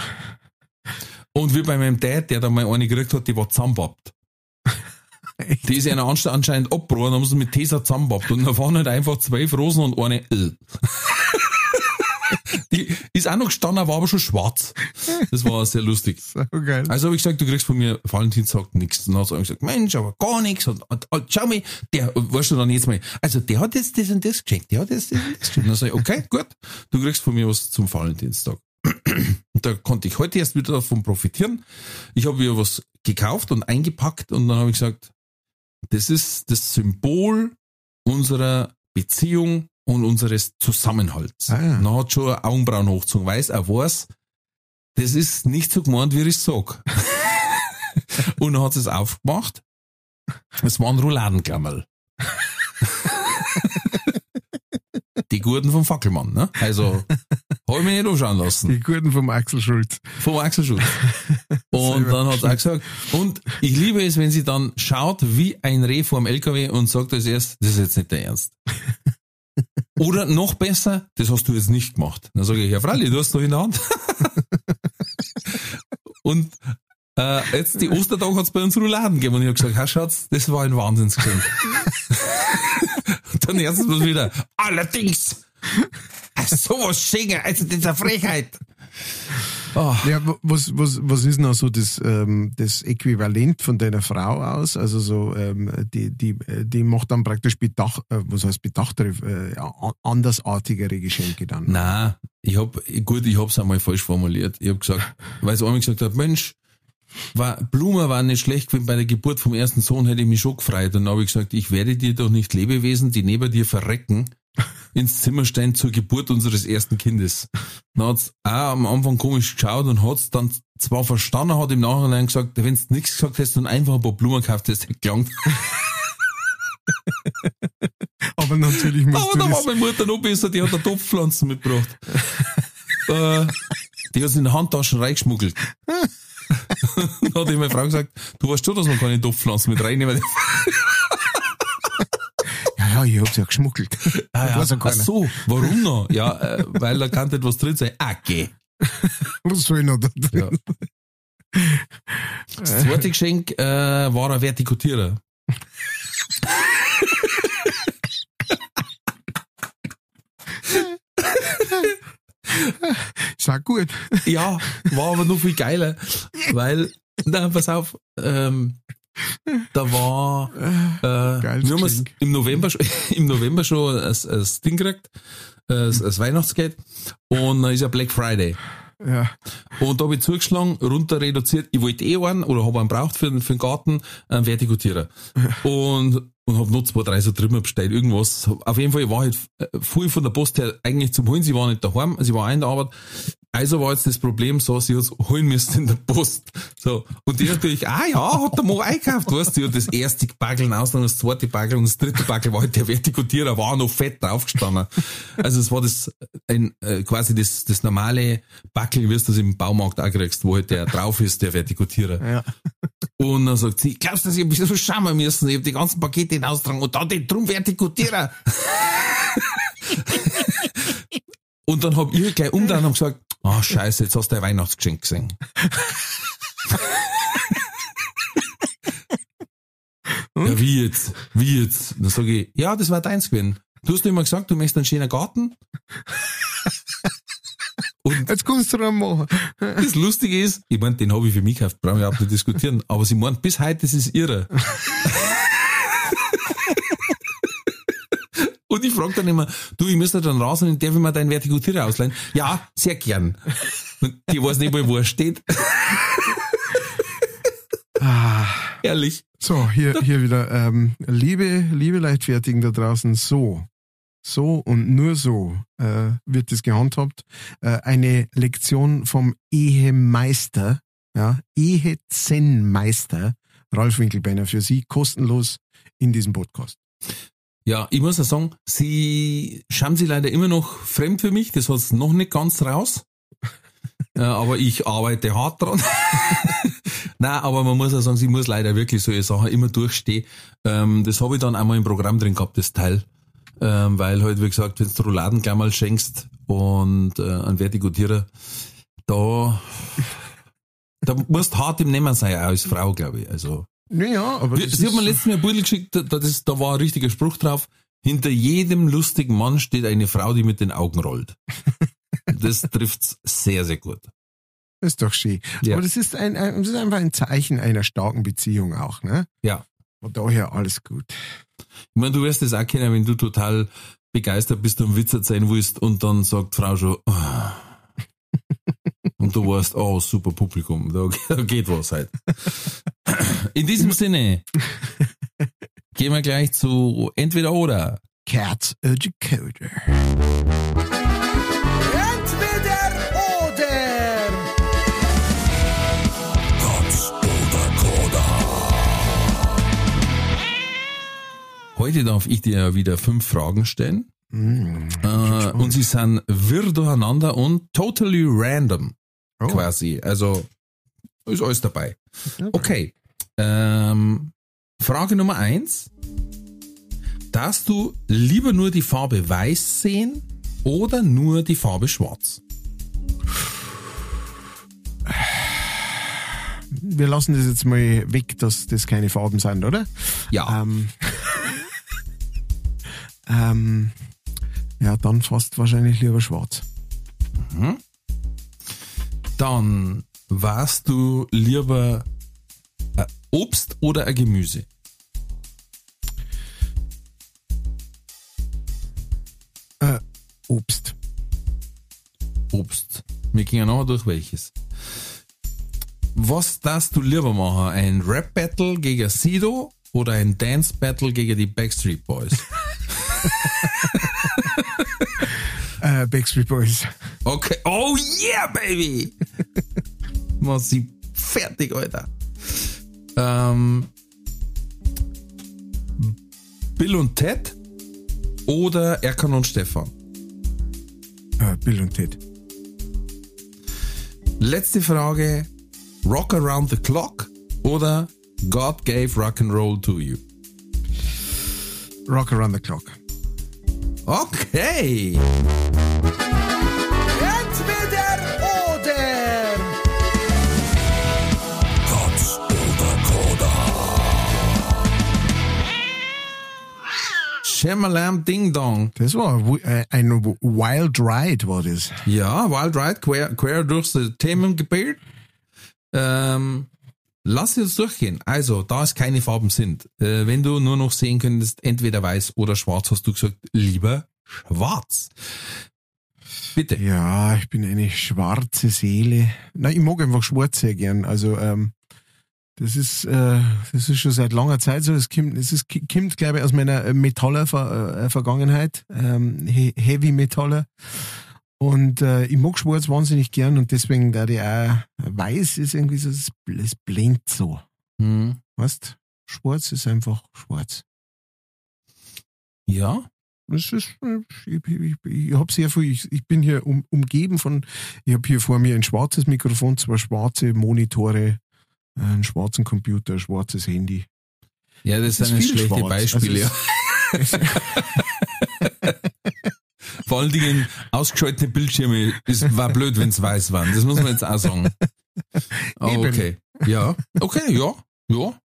Und wie bei meinem Dad, der da mal eine gekriegt hat, die war zusammenbappt. Die ist einer anscheinend abgebrochen, haben sie mit Tesa zusammenbappt. Und da waren halt einfach zwölf Rosen und eine. Die ist auch noch gestanden, war aber schon schwarz. Das war sehr lustig. So geil. Also habe ich gesagt, du kriegst von mir Valentinstag nichts. Und dann hat er gesagt, Mensch, aber gar nichts. Und, und, und schau mal, der, weißt du dann jetzt mal, also der hat jetzt das und das geschenkt, der hat das, das und das geschenkt. Und dann sag ich, okay, gut, du kriegst von mir was zum Valentinstag. Und da konnte ich heute erst wieder davon profitieren. Ich habe wieder was gekauft und eingepackt und dann habe ich gesagt, das ist das Symbol unserer Beziehung und unseres Zusammenhalts. Ah, ja. Dann hat schon Augenbrauen hochgezogen, weiß, er weiß, das ist nicht so gemeint, wie ich es sag. und dann hat es aufgemacht. Es waren Rouladengammerl. Die Gurten vom Fackelmann, ne? Also, hab ich mich nicht anschauen lassen. Die Gurten vom Axel Schulz. Vom Axel Schulz. Und dann hat er auch gesagt, und ich liebe es, wenn sie dann schaut wie ein Reh vorm LKW und sagt als erst, das ist jetzt nicht der Ernst. Oder noch besser, das hast du jetzt nicht gemacht. Dann sage ich, ja Fralli, du hast doch in der Hand. und äh, jetzt die Ostertag hat's bei uns Rouladen gegeben und ich habe gesagt, Herr Schatz, das war ein Wahnsinnsgeschenk. dann erstens mal wieder, allerdings, sowas schenken, also eine Frechheit. Oh. Ja, was, was, was ist noch so das, ähm, das Äquivalent von deiner Frau aus? Also so, ähm, die, die, die macht dann praktisch bedacht, äh, was heißt bedachtere, äh, andersartigere Geschenke dann. Nein, ich hab, gut, ich hab's einmal falsch formuliert. Ich hab gesagt, weil sie einmal gesagt hat, Mensch, war, Blumen waren nicht schlecht gewesen. Bei der Geburt vom ersten Sohn hätte ich mich schon gefreut. Und dann habe ich gesagt, ich werde dir doch nicht Lebewesen, die neben dir verrecken, ins Zimmer stellen zur Geburt unseres ersten Kindes. Dann hat's auch am Anfang komisch geschaut und hat's dann zwar verstanden, hat im Nachhinein gesagt, wenn du nichts gesagt hättest und einfach ein paar Blumen gekauft hättest, hätte gelangt. Aber natürlich musst Aber du da war meine Mutter noch besser, die hat eine Topfpflanzen mitgebracht. äh, die hat sie in die Handtaschen reingeschmuggelt. Dann hat ich meine Frau gesagt, du weißt schon, dass man keine Topfpflanzen mit reinnehmen ja, ja, ich hab's ja geschmuggelt. Ah, ja Ach so, warum noch? Ja, äh, weil da kann etwas drin sein. Ah, okay. Was soll ich noch da drin? Ja. Das zweite Geschenk äh, war ein Vertikutierer. Ist auch gut. Ja, war aber noch viel geiler, weil, na, pass auf, ähm, da war, äh, Geiles wir haben im November, schon- im November schon das, das Ding gekriegt, das, das Weihnachtsgeld, und dann ist ja Black Friday. Ja. Und da habe ich zugeschlagen, runter reduziert. Ich wollte eh einen oder habe einen braucht für, den- für den Garten, einen Vertikutierer. Und, und habe noch zwei, drei so Trimmer bestellt, irgendwas. Auf jeden Fall, ich war halt äh, viel von der Post her eigentlich zum Holen. Sie war nicht daheim, sie war in der Arbeit. Also war jetzt das Problem so, sie hat's holen müssen in der Post. So. Und die natürlich, ah ja, hat der Mo eingekauft, weißt du, das erste Backeln aus, dann das zweite Backel und das dritte Backel war halt der Vertikutierer, war noch fett draufgestanden. Also es war das, ein, äh, quasi das, das normale Backel, wie du das im Baumarkt auch kriegst, wo halt der drauf ist, der Vertikutierer. Ja. Und dann sagt sie, glaubst du, dass ich ein bisschen so schauen müssen? Ich habe die ganzen Pakete hinaustragen und dann den drum Vertikutierer. und dann hab ich gleich umdrehen und gesagt, ah scheiße, jetzt hast du ein Weihnachtsgeschenk gesehen. ja, wie jetzt? Wie jetzt? Dann sage ich, ja, das war deins gewesen. Du hast immer gesagt, du möchtest einen schönen Garten. Und Jetzt kannst du dann machen. das Lustige ist, ich meine, den habe ich für mich gekauft, brauchen wir überhaupt nicht diskutieren, aber sie meint, bis heute, das ist irre. Und ich frage dann immer, du, ich müsste dann raus und darf ich mir deinen Vertikutierer ausleihen? Ja, sehr gern. Und die weiß nicht mal, wo er steht. Ah, Ehrlich. So, hier, hier wieder. Ähm, liebe, liebe Leichtfertigen da draußen, so, so und nur so äh, wird das gehandhabt. Äh, eine Lektion vom Ehemeister, ja, Ehezen-Meister, Ralf Winkelbeiner, für Sie kostenlos in diesem Podcast. Ja, ich muss ja sagen, sie schauen sie leider immer noch fremd für mich, das hat's noch nicht ganz raus. Äh, aber ich arbeite hart dran. Nein, aber man muss ja sagen, sie muss leider wirklich solche Sachen immer durchstehen. Ähm, das habe ich dann einmal im Programm drin gehabt, das Teil. Ähm, weil halt, wie gesagt, wenn du Rouladen gleich mal schenkst und äh, einen Vertigutierer, da, da musst hart im Nehmen sein, auch als Frau, glaube ich. Also, Naja, aber das Sie hat mir letztens ein Beutel geschickt, da, da, das, da war ein richtiger Spruch drauf. Hinter jedem lustigen Mann steht eine Frau, die mit den Augen rollt. Das trifft's sehr, sehr gut. Das ist doch schön. Ja. Aber das ist, ein, ein, das ist einfach ein Zeichen einer starken Beziehung auch, ne? Ja. Von daher alles gut. Ich meine, du wirst das auch kennen, wenn du total begeistert bist und Witz erzählen willst und dann sagt Frau schon, "Ah." Und du weißt, oh, super Publikum, da, geht was halt. In diesem Sinne, gehen wir gleich zu entweder oder. Cats Educator. Entweder oder. Heute darf ich dir wieder fünf Fragen stellen. Mm, Äh, und sie sind wirr durcheinander und totally random oh. quasi. Also ist alles dabei. Okay. Ähm, Frage Nummer eins. Darfst du lieber nur die Farbe weiß sehen oder nur die Farbe schwarz? Wir lassen das jetzt mal weg, dass das keine Farben sind, oder? Ja. Ähm, ähm, ja, dann fast wahrscheinlich lieber schwarz. Dann warst du lieber ein Obst oder ein Gemüse? Äh, Obst. Obst. Wir gehen noch durch welches. Was darfst du lieber machen? Ein Rap-Battle gegen Sido oder ein Dance-Battle gegen die Backstreet Boys? Äh, Backstreet Boys. Okay. Oh yeah, baby! Mach sie fertig, Alter. Ähm, Bill und Ted oder Erkan und Stefan? Äh, Bill und Ted. Letzte Frage. Rock Around the Clock oder God gave rock and roll to you? Rock Around the Clock. Okay. Shamalam Ding Dong. Das war ein Wild Ride, war das. Ja, Wild Ride, quer, quer durchs Themengebiet. Ähm, lass uns durchgehen. Also, da es keine Farben sind, äh, wenn du nur noch sehen könntest, entweder weiß oder schwarz, hast du gesagt, lieber schwarz. Bitte. Ja, ich bin eine schwarze Seele. Na, ich mag einfach schwarz sehr gern. Also, ähm, das ist, äh, das ist schon seit langer Zeit so. Es kommt, es ist, kommt, glaube ich, aus meiner äh, Metaller Ver, äh, Vergangenheit, ähm, He Heavy Metaller. Und äh, ich mag schwarz wahnsinnig gern und deswegen da ich auch weiß ist irgendwie so, es bl- es blendet so. Hm. Weißt? Schwarz ist einfach schwarz. Ja, Das ist, ich, ich, ich habe sehr viel, ich, ich bin hier um, umgeben von, ich habe hier vor mir ein schwarzes Mikrofon, zwei schwarze Monitore, einen schwarzen Computer, ein schwarzes Handy. ja, das, Das sind schlechte schwarz. Beispiele. Also ja. Vor allen Dingen ausgeschaltete Bildschirme, es war blöd, wenn es weiß waren. Das muss man jetzt auch sagen. Eben. okay. Ja, okay, ja, ja.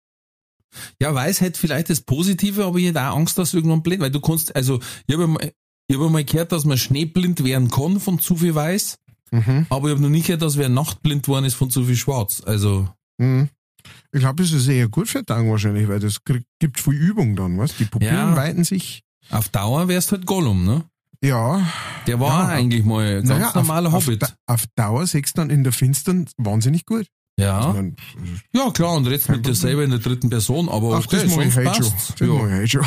Ja, weiß hätte vielleicht das Positive, aber ich hätte auch Angst, dass irgendwann blind, weil du kannst, also, ich habe mal, ich hab mal gehört, dass man schneeblind werden kann von zu viel weiß, Mhm. aber ich habe noch nicht gehört, dass wer nachtblind worden ist von zu viel schwarz. Also, Mhm. Ich glaube, das ist eher gut für Augen wahrscheinlich, weil das krieg- gibt viel Übung dann, was? Die Pupillen Ja. weiten sich. auf Dauer wärst halt Gollum, ne? Ja. Der war Ja, eigentlich mal ein ganz Naja, normaler auf, Hobbit. Auf, auf Dauer sechst dann in der Finstern wahnsinnig gut. Ja. Mein, Ja, klar, und redst mit dir selber in der dritten Person, aber ach, das okay, mach ich heute schon. Das Ja. mach ich heute schon.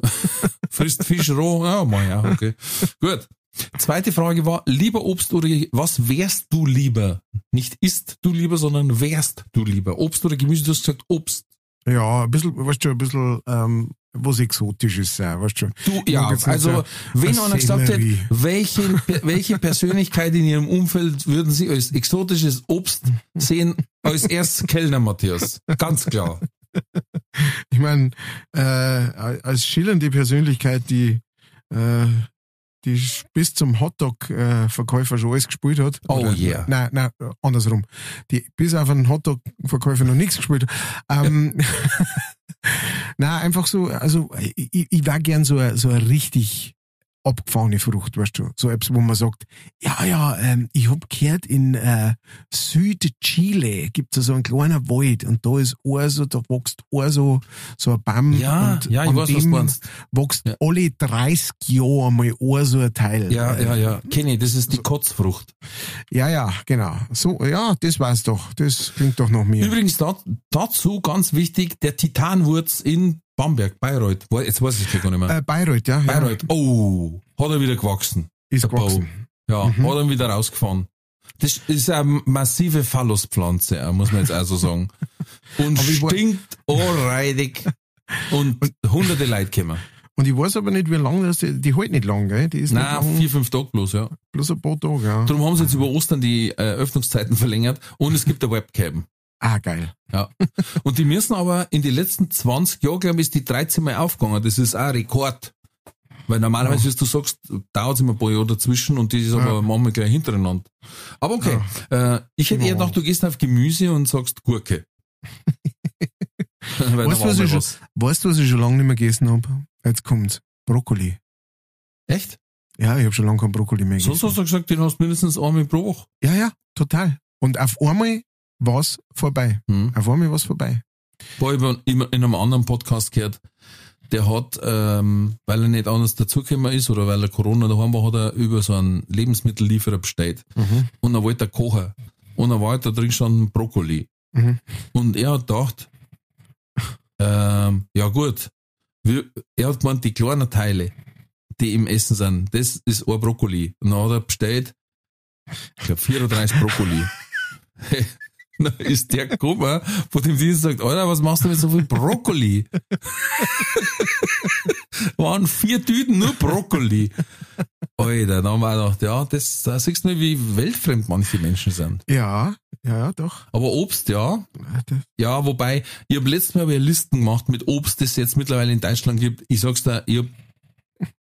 Frisst Fisch roh, ja, mal ja, okay. Gut. Zweite Frage war, lieber Obst oder was wärst du lieber? Nicht isst du lieber, sondern wärst du lieber? Obst oder Gemüse? Du hast gesagt Obst. Ja, ein bisschen, weißt du, ein bisschen, ähm, was Exotisches sein, weißt du. Du, ja, also, so wenn ein einer gesagt hätte, Sellerie. welche, welche Persönlichkeit in ihrem Umfeld würden sie als exotisches Obst sehen? Als erstes Kellner, Matthias. Ganz klar. Ich meine, äh, als schillernde Persönlichkeit, die, äh, die bis zum Hotdog-Verkäufer schon alles gespielt hat. Oh Oder- yeah. Nein, nein, andersrum. Die bis auf einen Hotdog-Verkäufer noch nichts gespielt hat. Ähm, nein, einfach so, also ich, ich- war gern so, ein- so eine richtig abgefahrene Frucht, weißt du. So etwas, wo man sagt, ja, ja, ähm, ich hab gehört, in äh, Südchile gibt's so einen kleinen Wald und da ist so, da wächst so, so ein Baum Ja, und ja, ich an weiß, was dem meinst. wächst Ja. alle 30 Jahre mal ein so ein Teil. Ja, Äh, ja, ja. Kenny, das ist die Kotzfrucht. Ja, ja, genau. So, ja, das war's doch. Das klingt doch noch mehr. Übrigens da, dazu ganz wichtig, der Titanwurz in Bamberg, Bayreuth. Jetzt weiß ich es gar nicht mehr. Äh, Bayreuth, ja. Bayreuth. Oh, hat er wieder gewachsen. Ja, ist gewachsen. Ja, Mhm. hat er wieder rausgefahren. Das ist eine massive Phalluspflanze, äh, muss man jetzt also sagen. Und stinkt anreidig. Und hunderte Leute kommen. Und ich weiß aber nicht, wie lange das, die, die hält nicht lang, gell? Die ist Nein, nicht lang, vier, fünf Tage bloß, ja. bloß ein paar Tage, ja. Darum haben sie jetzt über Ostern die äh, Öffnungszeiten verlängert und es gibt eine Webcam. Ah, geil. Ja. Und die müssen aber in den letzten 20 Jahren, glaube ich, ist die 13 Mal aufgegangen. Das ist auch ein Rekord. Weil normalerweise, wie du sagst, dauert es immer ein paar Jahre dazwischen und die ist aber Ja. manchmal gleich hintereinander. Aber okay. Äh, ich hätte eher Ja. gedacht, du gehst auf Gemüse und sagst Gurke. Weißt was ich, schon, weißt du, was ich schon lange nicht mehr gegessen hab? Jetzt kommt's. Brokkoli. Echt? Ja, ich hab schon lange kein Brokkoli mehr gegessen. Sonst hast du gesagt, den hast du mindestens einmal pro Woche. Ja, ja, total. Und auf einmal war's vorbei. Hm. Auf einmal war's vorbei. War ich in in einem anderen Podcast gehört, der hat, ähm, weil er nicht anders dazugekommen ist oder weil er Corona daheim war, hat er über so einen Lebensmittellieferer bestellt. Mhm. Und er wollte kochen. Und er war halt da drin schon Brokkoli. Mhm. Und er hat gedacht, ähm, ja gut, wir, er hat gemeint, die kleinen Teile, die im Essen sind, das ist ein Brokkoli. Und dann hat er bestellt, ich glaube 34 Brokkoli. Ist der gekommen, von dem Dienst sagt, Alter, was machst du mit so viel Brokkoli? Waren vier Tüten nur Brokkoli. Alter, dann haben wir gedacht, ja, das, da siehst du mal, wie weltfremd manche Menschen sind. Ja, ja, ja, doch. Aber Obst, ja. Ja, wobei, ich habe letztes Mal hab ich Listen gemacht mit Obst, das es jetzt mittlerweile in Deutschland gibt. Ich sag's dir, ich hab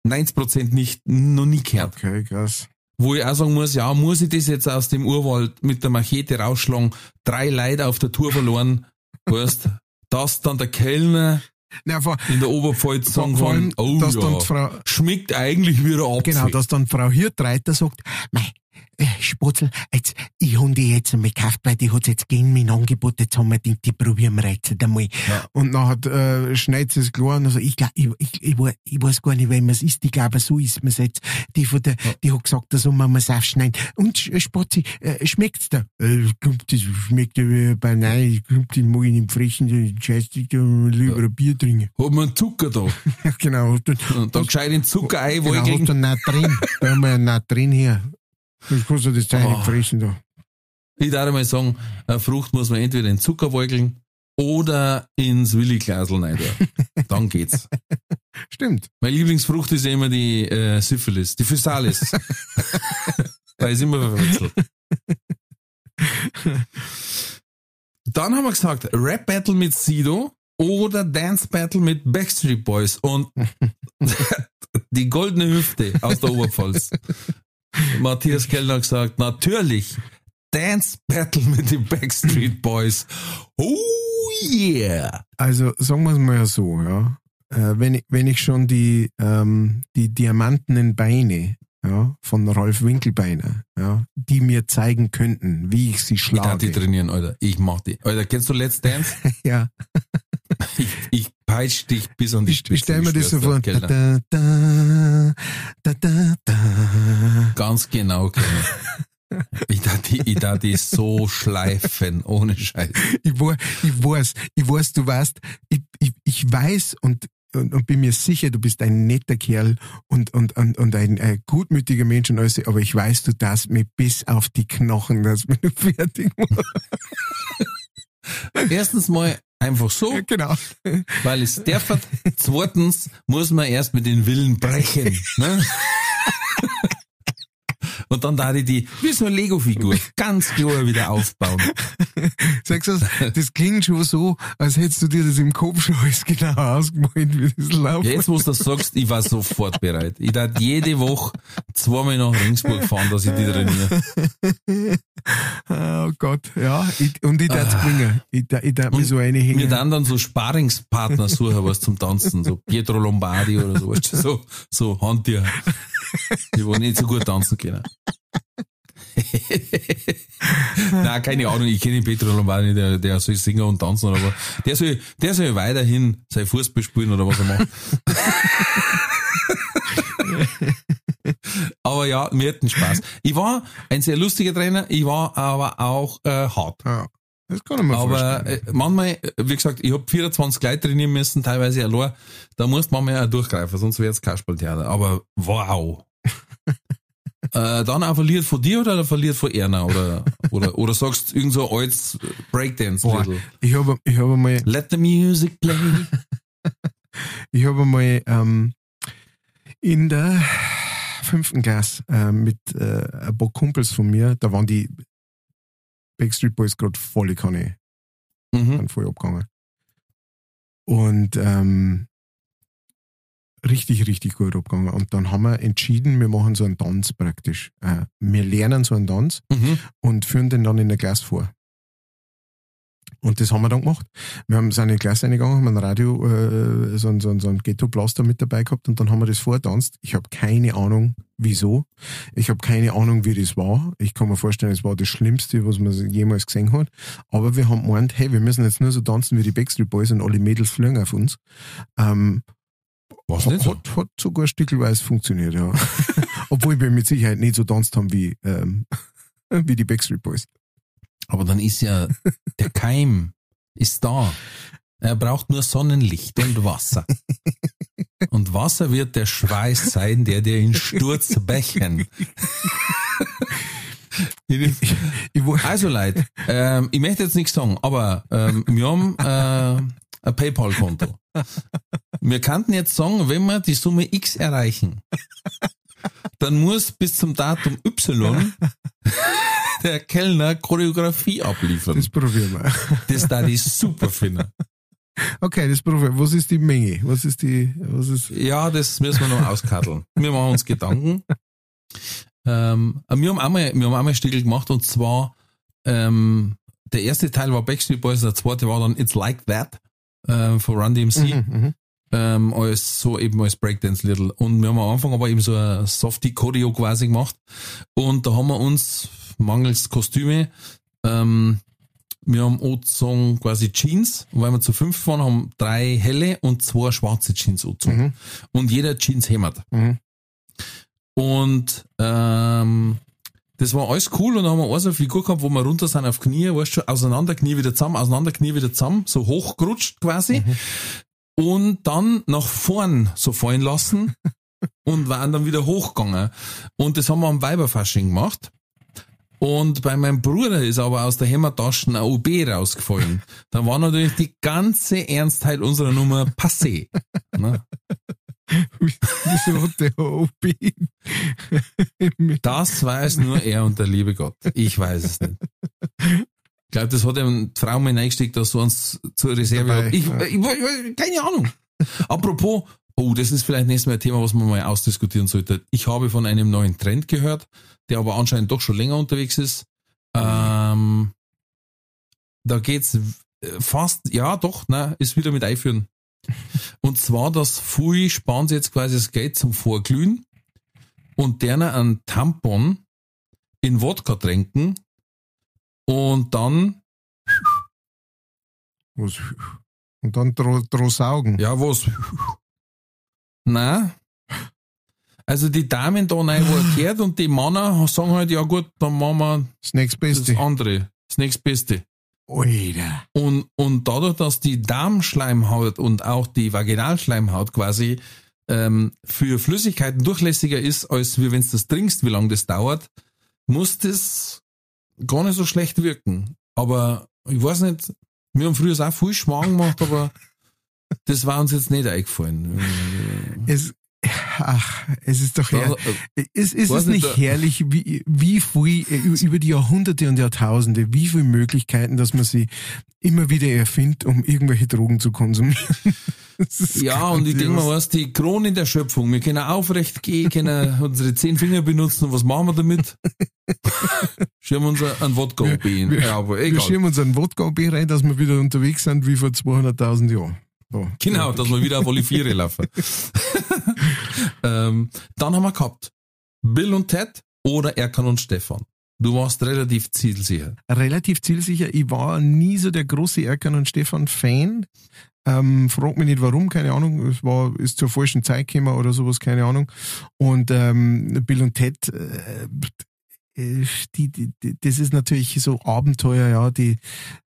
90% nicht, noch nie gehört. Okay, krass. Wo ich auch sagen muss, ja, muss ich das jetzt aus dem Urwald mit der Machete rausschlagen? Drei Leute auf der Tour verloren, weißt, dass dann der Kellner Na, vor, in der Oberpfalz sagen vor allem, kann, oh ja, Frau, schmeckt eigentlich wie der Apfel. genau, dass dann Frau Hirtreiter sagt, mei, äh, Spotzel, jetzt, ich hab die jetzt einmal gekauft, weil die hat's jetzt gegen mein Angebot, jetzt haben wir gedacht, die probieren wir jetzt einmal. Ja. Und nachher, äh, schneidet sie es klar und also ich, glaub, ich, ich, ich, ich weiß gar nicht, wie man es isst, ich glaube, so isst man es jetzt. Die von der, die hat gesagt, so man es aufschneiden. Und Spotzi, äh, schmeckt's da? Äh, ich glaub, das schmeckt ja wie bei nein, ich glaub, den mag ich nicht fressen, den Scheiß, ich lieber ein Bier trinken. Hat man Zucker da. Ja, genau. Du, Und dann gescheit den Zucker ein, Genau, hast du nicht drin. Da haben wir nicht drin hier. Das kannst du das Teil Oh. nicht fressen da. Ich darf mal sagen, eine Frucht muss man entweder in Zucker wolkeln oder ins Willi-Glasel rein. Dann geht's. Stimmt. Meine Lieblingsfrucht ist ja immer die äh, Syphilis, die Physalis. Weil ist immer verwechselt. Dann haben wir gesagt, Rap Battle mit Sido oder Dance Battle mit Backstreet Boys und die goldene Hüfte aus der Oberpfalz. Matthias Kellner gesagt, natürlich Dance Battle mit den Backstreet Boys. Oh yeah! Also sagen wir es mal so, ja. Äh, wenn, ich, wenn ich schon die, ähm, die diamantenen Beine ja, von Rolf Winkelbeiner, ja, die mir zeigen könnten, wie ich sie Ich darf die schlage. trainieren, Alter. Ich mach die. Alter, kennst du Let's Dance? Ja, Ich, ich peitsch dich bis an die Spitze. ich stelle mir das so vor. Da, da, da, da, da. Ganz genau, Kellner. Ich darf die, ich darf die so schleifen, ohne Scheiß. Ich, wa- ich weiß, ich weiß, du weißt, ich, ich, ich weiß und, und, und bin mir sicher, du bist ein netter Kerl und, und, und, und ein, äh, gutmütiger Mensch und alles, aber ich weiß, du darfst mich bis auf die Knochen, dass du fertig machst. Erstens mal einfach so, Genau. weil es darf. Zweitens muss man erst mit den Willen brechen. Ne? Und dann da die, die wie so eine Lego-Figur ganz klar wieder aufbauen. Sagst du, das klingt schon so, als hättest du dir das im Kopf schon alles genau ausgemalt, wie das läuft. Jetzt, wo du das sagst, ich war sofort bereit. Ich darf jede Woche zweimal nach Ringsburg fahren, dass ich die trainiere. Oh Gott, ja. Ich, und ich darf es bringen. Ich, ich darf mir so eine Wir hängen. dann dann so Sparingspartner suchen, was zum Tanzen, so Pietro Lombardi oder so, weißt du, so, so Handtier. Die wollen nicht so gut tanzen können. Nein, keine Ahnung, ich kenne den Pietro Lombardi, der, der soll singen und tanzen, aber der soll, der soll weiterhin sein Fußball spielen oder was er macht. aber ja, mir hatten Spaß. Ich war ein sehr lustiger Trainer, ich war aber auch äh, hart. Ja, das kann ich mir Aber vorstellen. äh, manchmal, äh, wie gesagt, ich hab 24 Leute trainieren müssen, teilweise allein. Da musst man manchmal auch durchgreifen, sonst wär's Kasperltheater. Aber wow. äh, dann auch verliert von dir oder verliert von Erna? Oder, oder, oder sagst irgend so altes Breakdance Boah, ich habe ich hab einmal, Let the music play. ich hab einmal ähm, in der fünften Klasse äh, mit äh, ein paar Kumpels von mir, da waren die Backstreet Boys gerade volle Kanne, mhm. dann voll abgegangen. Und ähm, richtig, richtig gut abgegangen. Und dann haben wir entschieden, wir machen so einen Tanz praktisch. Äh, wir lernen so einen Tanz Mhm. und führen den dann in der Klasse vor. Und das haben wir dann gemacht. Wir haben so eine Klasse eingegangen, haben ein Radio, äh, so ein, so ein, so ein Ghetto-Blaster mit dabei gehabt und dann haben wir das vortanzt. Ich habe keine Ahnung, wieso. Ich habe keine Ahnung, wie das war. Ich kann mir vorstellen, es war das Schlimmste, was man jemals gesehen hat. Aber wir haben gemeint, hey, wir müssen jetzt nur so tanzen wie die Backstreet Boys und alle Mädels fliegen auf uns. Ähm, Was hat, so? hat, hat sogar stückelweise funktioniert, ja. Obwohl wir mit Sicherheit nicht so tanzt haben wie, ähm, wie die Backstreet Boys. Aber dann ist ja, der Keim ist da. Er braucht nur Sonnenlicht und Wasser. Und Wasser wird der Schweiß sein, der dir in Sturz bächen. Also Leute, ähm, ich möchte jetzt nichts sagen, aber ähm, wir haben äh, ein PayPal-Konto. Wir könnten jetzt sagen, wenn wir die Summe X erreichen, dann muss bis zum Datum Y der Kellner Choreografie abliefern. das probieren wir. Das da die super finden. Okay, das probieren wir. Was ist die Menge? Was ist die, was ist, Ja, das müssen wir noch auskatteln. Wir machen uns Gedanken. Ähm, wir haben einmal, wir haben einmal Stickel gemacht und zwar, ähm, der erste Teil war Backstreet Boys, der zweite war dann It's Like That, äh, von Run DMC, Mhm, mhm. ähm, als, so eben als Breakdance Little. Und wir haben am Anfang aber eben so ein Softie Choreo quasi gemacht. Und da haben wir uns, mangels Kostüme, ähm, wir haben angezogen quasi Jeans, und weil wir zu fünf waren, haben drei helle und zwei schwarze Jeans angezogen. Mhm. Und jeder Jeans hämmert. Mhm. Und ähm, das war alles cool und dann haben wir auch so eine Figur gehabt, wo wir runter sind auf Knie, weißt du, auseinander, Knie wieder zusammen, auseinander, Knie wieder zusammen, so hochgerutscht quasi. Und dann nach vorn so fallen lassen und waren dann wieder hochgegangen. Und das haben wir am Weiberfasching gemacht. Und bei meinem Bruder ist aber aus der Hämmertaschen ein OB rausgefallen. Da war natürlich die ganze Ernstheit unserer Nummer passé. Ne? Wieso hat der OP? Das weiß nur er und der liebe Gott. Ich weiß es nicht. Ich glaube, das hat ihm mal reingesteckt, dass so uns zur Reserve Dabei. Ich, ja. ich, ich, keine Ahnung. Apropos, oh, das ist vielleicht nächstes Mal ein Thema, was man mal ausdiskutieren sollte. Ich habe von einem neuen Trend gehört, der aber anscheinend doch schon länger unterwegs ist. Ähm, da geht's äh, fast, ja doch, ne, ist wieder mit einführen. Und zwar, dass Fui sparen sie jetzt quasi das Geld zum Vorglühen und derner einen Tampon in Wodka tränken und dann, Was? Und dann dro, dro saugen. ja was, na, Also die Damen da rein, gehört und die Männer sagen halt, ja gut, dann machen wir Das nächstbeste. das andere, das nächstbeste. Alter. Und, und dadurch, dass die Darmschleimhaut und auch die Vaginalschleimhaut quasi ähm, für Flüssigkeiten durchlässiger ist, als wenn du das trinkst, wie lange das dauert, muss das gar nicht so schlecht wirken. Aber ich weiß nicht, wir haben früher auch viel Schmarrn gemacht, aber das war uns jetzt nicht eingefallen. Es, ach, es ist doch Ja, her. Ist, ist es nicht, herrlich, wie, wie viel, äh, über die Jahrhunderte und Jahrtausende, wie viele Möglichkeiten, dass man sie immer wieder erfindet, um irgendwelche Drogen zu konsumieren? Ja, und ich denke mal, was die Krone der Schöpfung. Wir können aufrecht gehen, können unsere zehn Finger benutzen. Und was machen wir damit? Schirmen uns einen Wodka wir- Ja, aber Wir egal. schirmen uns einen Wodka rein, dass wir wieder unterwegs sind wie vor 200.000 Jahren. So. Genau, dass wir wieder auf alle Viere laufen. ähm, dann haben wir gehabt Bill und Ted oder Erkan und Stefan. Du warst relativ zielsicher. relativ zielsicher. Ich war nie so der große Erkan und Stefan Fan. Ähm, frag mich nicht warum, keine Ahnung. Es war, ist zur falschen Zeit gekommen oder sowas, keine Ahnung. Und ähm, Bill und Ted, äh, äh, die, die, die, das ist natürlich so Abenteuer, ja, die,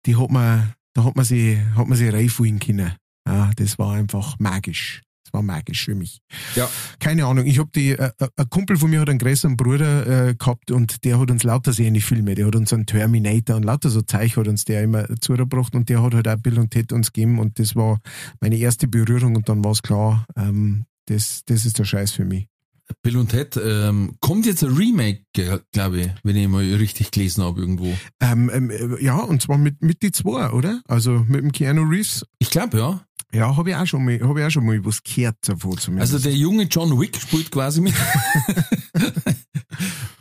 die hat man, da hat man sie, hat man sie reinfühlen können. Ja, das war einfach magisch. Das war magisch für mich. Ja. Keine Ahnung, ich hab die, äh, äh, ein Kumpel von mir hat einen größeren Bruder äh, gehabt und der hat uns lauter seine Filme, der hat uns einen Terminator und lauter so Zeug hat uns der immer zugebracht und der hat halt auch Bill und Ted uns gegeben und das war meine erste Berührung und dann war es klar, ähm, das, das ist der Scheiß für mich. Bill und Ted, ähm, kommt jetzt ein Remake, glaube ich, wenn ich mal richtig gelesen habe irgendwo. Ähm, ähm, äh, ja, und zwar mit, mit die zwei, oder? Also mit dem Keanu Reeves. Ich glaube, ja. Ja, habe ich auch schon mal, habe ich auch schon mal was gehört davon zumindest. Also der junge John Wick spielt quasi mit.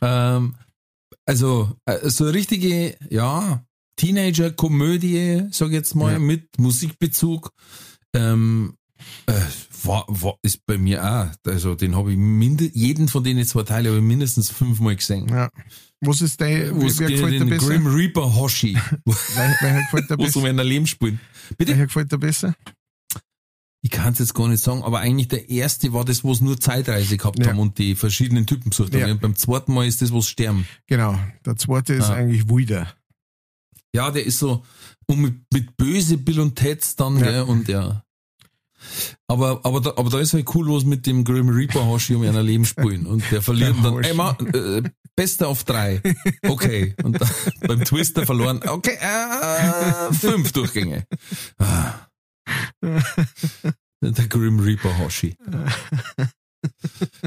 ähm, also äh, so eine richtige, ja, Teenager-Komödie, sag ich jetzt mal, Ja. mit Musikbezug. Ähm, äh, war, war, ist bei mir auch. Also den habe ich minde, jeden von denen zwei Teile habe ich mindestens fünfmal gesehen. ja. Was ist der, Wo es gefällt den besser? Grim Reaper Hoshi, wer gefällt dir wo so besser? ein Leben spielen. Bitte? Welcher gefällt dir besser? Ich kann es jetzt gar nicht sagen, aber eigentlich der erste war das, wo es nur Zeitreise gehabt Ja. haben und die verschiedenen Typen besucht haben. Ja. Und beim zweiten Mal ist das, wo sie sterben. Genau. Der zweite ist Ah. eigentlich Wilder. Ja, der ist so und mit, mit böse Bill und Teds dann, Ja. gell, und ja. Aber, aber, da, aber da ist halt cool, was mit dem Grim Reaper Hoshi um ein Leben spielen. Und der verliert Der dann, ma, äh, Beste auf drei. Okay. Und dann, beim Twister verloren. Okay, äh, fünf Durchgänge. Ah. Der Grim Reaper Hoshi.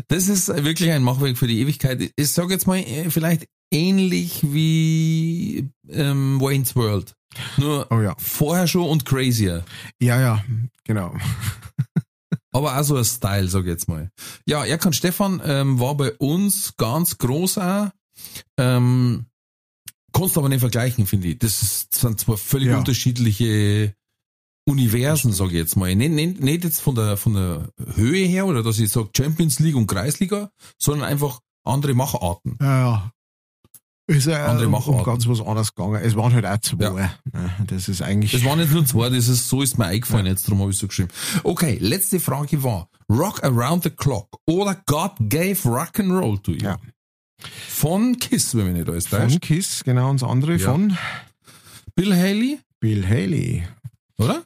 Das ist wirklich ein Machwerk für die Ewigkeit. Ich sag jetzt mal, äh, vielleicht ähnlich wie ähm, Wayne's World. Nur Oh ja. vorher schon und crazier. Ja, ja, genau. Aber auch so ein Style, sag ich jetzt mal. Ja, Erkan Stefan ähm, war bei uns ganz groß auch. Ähm, kannst aber nicht vergleichen, finde ich. Das ist- sind zwar völlig Ja. unterschiedliche Universen, sag ich jetzt mal. Nicht, nicht, nicht jetzt von der, von der Höhe her oder dass ich sage Champions League und Kreisliga, sondern einfach andere Macharten. Ja, ja. Ist ja Andere um, um ganz was anderes gegangen. Es waren halt auch zwei. Ja. Ja, Das ist eigentlich. Das waren nicht nur zwei, das ist, so ist mir eingefallen, jetzt darum habe ich so geschrieben. Okay, letzte Frage war, Rock Around the Clock oder God Gave Rock and Roll to You? Ja. Von Kiss, wenn mich nicht alles von täuscht. Kiss, genau, und das andere Ja. von Bill Haley, Bill Haley. oder?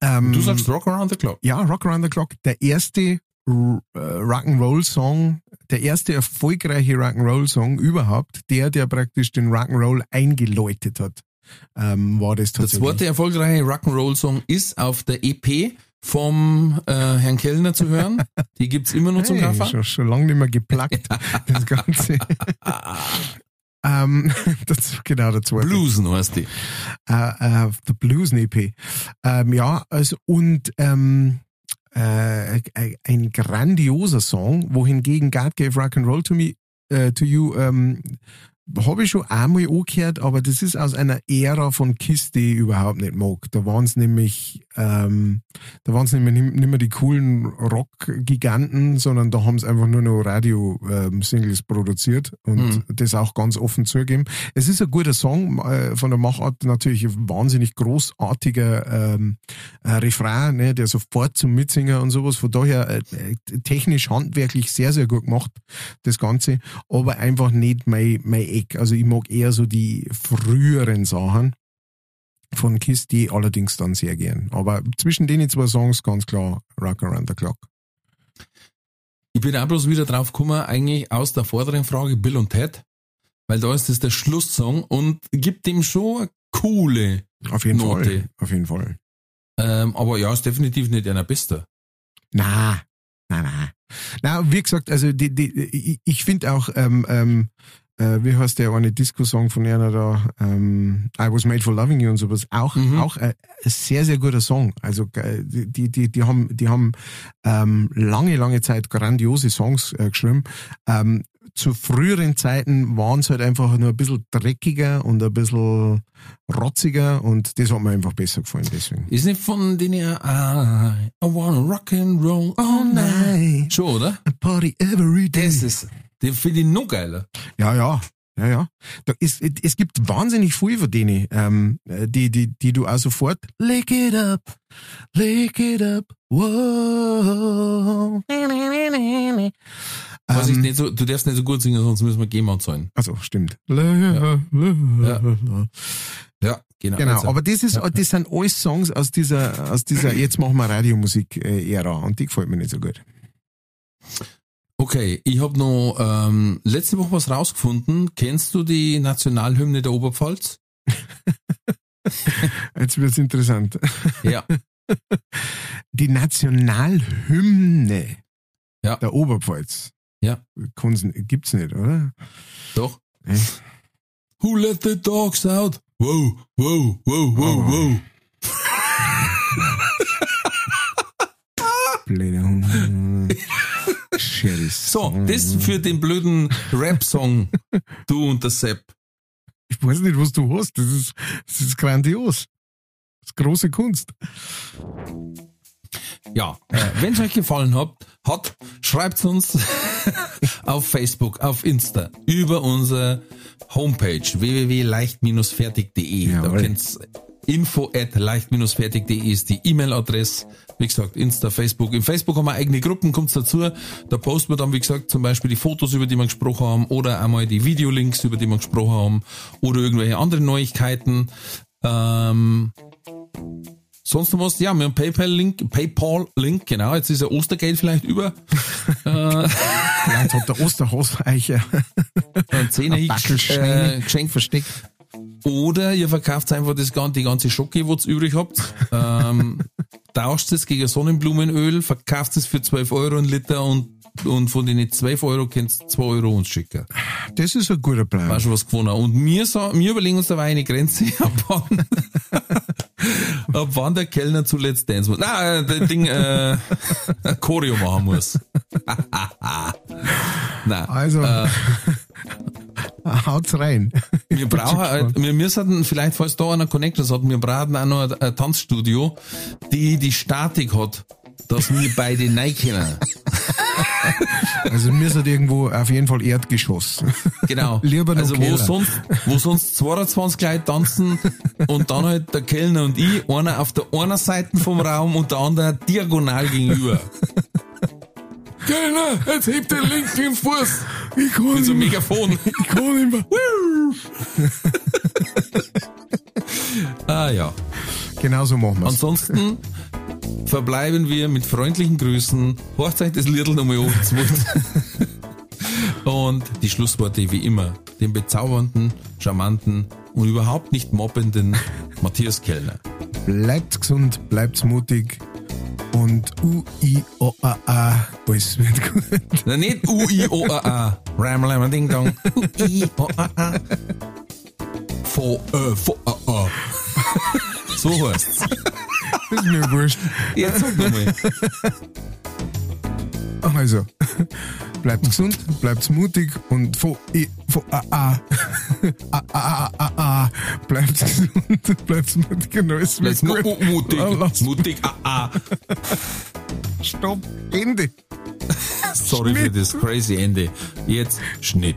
Ähm, Du sagst Rock Around the Clock. ja, Rock Around the Clock, der erste äh, Rock'n'Roll-Song, der erste erfolgreiche Rock'n'Roll-Song überhaupt, der, der praktisch den Rock'n'Roll eingeläutet hat, ähm, war das Der tatsächlich. zweite erfolgreiche Rock'n'Roll-Song ist auf der EP vom äh, Herrn Kellner zu hören. Die gibt's immer noch zum Hey, Kaufen. schon, schon lange nicht mehr geplackt, das Ganze. ähm, das, genau, der zweite. Bluesen heißt die. äh, äh, The Blues EP. Ähm, ja, also und ähm, äh, ein grandioser Song, wohingegen God Gave Rock and Roll to Me äh, to You ähm, habe ich schon einmal angehört, aber das ist aus einer Ära von Kiss, die ich überhaupt nicht mag. Da waren es nämlich ähm, da waren es nicht mehr, nicht mehr die coolen Rock-Giganten, sondern da haben sie einfach nur noch Radio-Singles produziert und Mhm. das auch ganz offen zugeben. Es ist ein guter Song, äh, von der Machart natürlich ein wahnsinnig großartiger ähm, äh, Refrain, ne, der sofort zum Mitsingen und sowas. Von daher äh, äh, technisch, handwerklich sehr, sehr gut gemacht, das Ganze, aber einfach nicht mein, mein Eck. Also ich mag eher so die früheren Sachen von Kiss, die allerdings dann sehr gern. Aber zwischen den zwei Songs ganz klar Rock Around the Clock. Ich bin auch bloß wieder drauf gekommen, eigentlich aus der vorderen Frage Bill und Ted, weil da ist das der Schlusssong und gibt dem schon eine coole, Auf jeden Note. Fall. Auf jeden Fall. ähm, aber ja, ist definitiv nicht einer bester. Na, na, na. Na, wie gesagt, also die, die, ich, ich finde auch, ähm, ähm, äh, wie heißt der eine Disco-Song von einer da, ähm, I Was Made for Loving You und sowas, auch, Mhm. auch äh, ein sehr, sehr guter Song. Also äh, die, die, die haben, die haben ähm, lange, lange Zeit grandiose Songs äh, geschrieben. Ähm, zu früheren Zeiten waren es halt einfach nur ein bisschen dreckiger und ein bisschen rotziger und das hat mir einfach besser gefallen, deswegen. Ist nicht von denen I, I wanna rock and roll all night. Schon, oder? Party every day. Das ist, den finde ich noch geiler. Ja, ja. Ja, ja. Da ist, es gibt wahnsinnig viel von denen, ähm, die, die, die du auch sofort lick it up, lick it up, wow. Was ich Ähm, nicht so, du darfst nicht so gut singen, sonst müssen wir GEMA zahlen. also stimmt. Ja. Ja, genau. Genau, Also, aber das ist, das sind alles Songs aus dieser, aus dieser, jetzt machen wir Radiomusik-Ära und die gefällt mir nicht so gut. Okay, ich habe noch ähm, letzte Woche was rausgefunden. Kennst du die Nationalhymne der Oberpfalz? Jetzt wird's interessant. Ja. Die Nationalhymne Ja. der Oberpfalz. Ja. Gibt's nicht, oder? Doch. Echt? Who let the dogs out? Wow, wow, wow, wow, Oh. wow. Blöde Hunde. So, das für den blöden Rap-Song, du und der Sepp. Ich weiß nicht, was du hast. Das ist, das ist grandios. Das ist große Kunst. Ja, äh, wenn es euch gefallen hat, hat schreibt uns auf Facebook, auf Insta, über unsere Homepage www.leicht-fertig.de. Da Jawohl. Info at leicht-fertig.de ist die E-Mail-Adresse. Wie gesagt, Insta, Facebook. Im Facebook haben wir eigene Gruppen, kommt's dazu. Da posten wir dann, wie gesagt, zum Beispiel die Fotos, über die wir gesprochen haben, oder einmal die Videolinks, über die wir gesprochen haben, oder irgendwelche anderen Neuigkeiten. Ähm, Sonst noch was? Ja, wir haben PayPal-Link, PayPal-Link, genau. Jetzt ist ja Ostergeld vielleicht über. Vielleicht hat der Osterhaus euch äh, Ein ein äh, geschenkt. versteckt. Oder ihr verkauft einfach das, gan- die ganze Schocke, was ihr übrig habt. Ähm, tauscht es gegen Sonnenblumenöl, verkauft es für 12 Euro ein Liter und, und von den 12 Euro könnt ihr 2 Euro uns schicken. Das ist ein guter Plan. Weißt du, was gewonnen? Und wir, wir überlegen uns dabei eine Grenze, ab wann, ab wann der Kellner zuletzt dance muss. Nein, der Ding, äh, Choreo machen muss. Nein. Also, Äh, haut's rein. wir brauchen, halt- wir müssen vielleicht, falls da einer Connectors hat, wir brauchen auch noch ein, ein Tanzstudio, die die Statik hat, dass wir beide rein können. Also wir sind irgendwo auf jeden Fall Erdgeschoss. Genau. Lieber also wo sonst, wo sonst 22 Leute tanzen und dann halt der Kellner und ich, einer auf der einen Seite vom Raum und der andere diagonal gegenüber. Kellner, jetzt hebt den linken Fuß. Ich kann Mit so einem. Megafon. Ich kann nicht mehr. Ah ja. Genau so machen wir's. Ansonsten verbleiben wir mit freundlichen Grüßen. Horcht euch das Liedl nochmal Wort. Und die Schlussworte wie immer. Den bezaubernden, charmanten und überhaupt nicht mobbenden Matthias Kellner. Bleibt gesund, bleibt mutig und U-I-O-A-A. Alles wird gut. Na, nicht U-I-O-A-A. Ram, ding, dong. U-I-O-A-A. Fo, äh, fo, a, a. So heißt's. Das ist mir wurscht. Jetzt sag nochmal. Also, bleibt gesund, bleibt mutig und fo, i, fo, a, a. ah, ah, ah, ah. Bleibt's gesund, bleibt's mutig und alles wird Jetzt mu gut. mu- mutig, lass- mutig, ah. Stopp, Ende. Sorry für das crazy Ende. Jetzt Schnitt.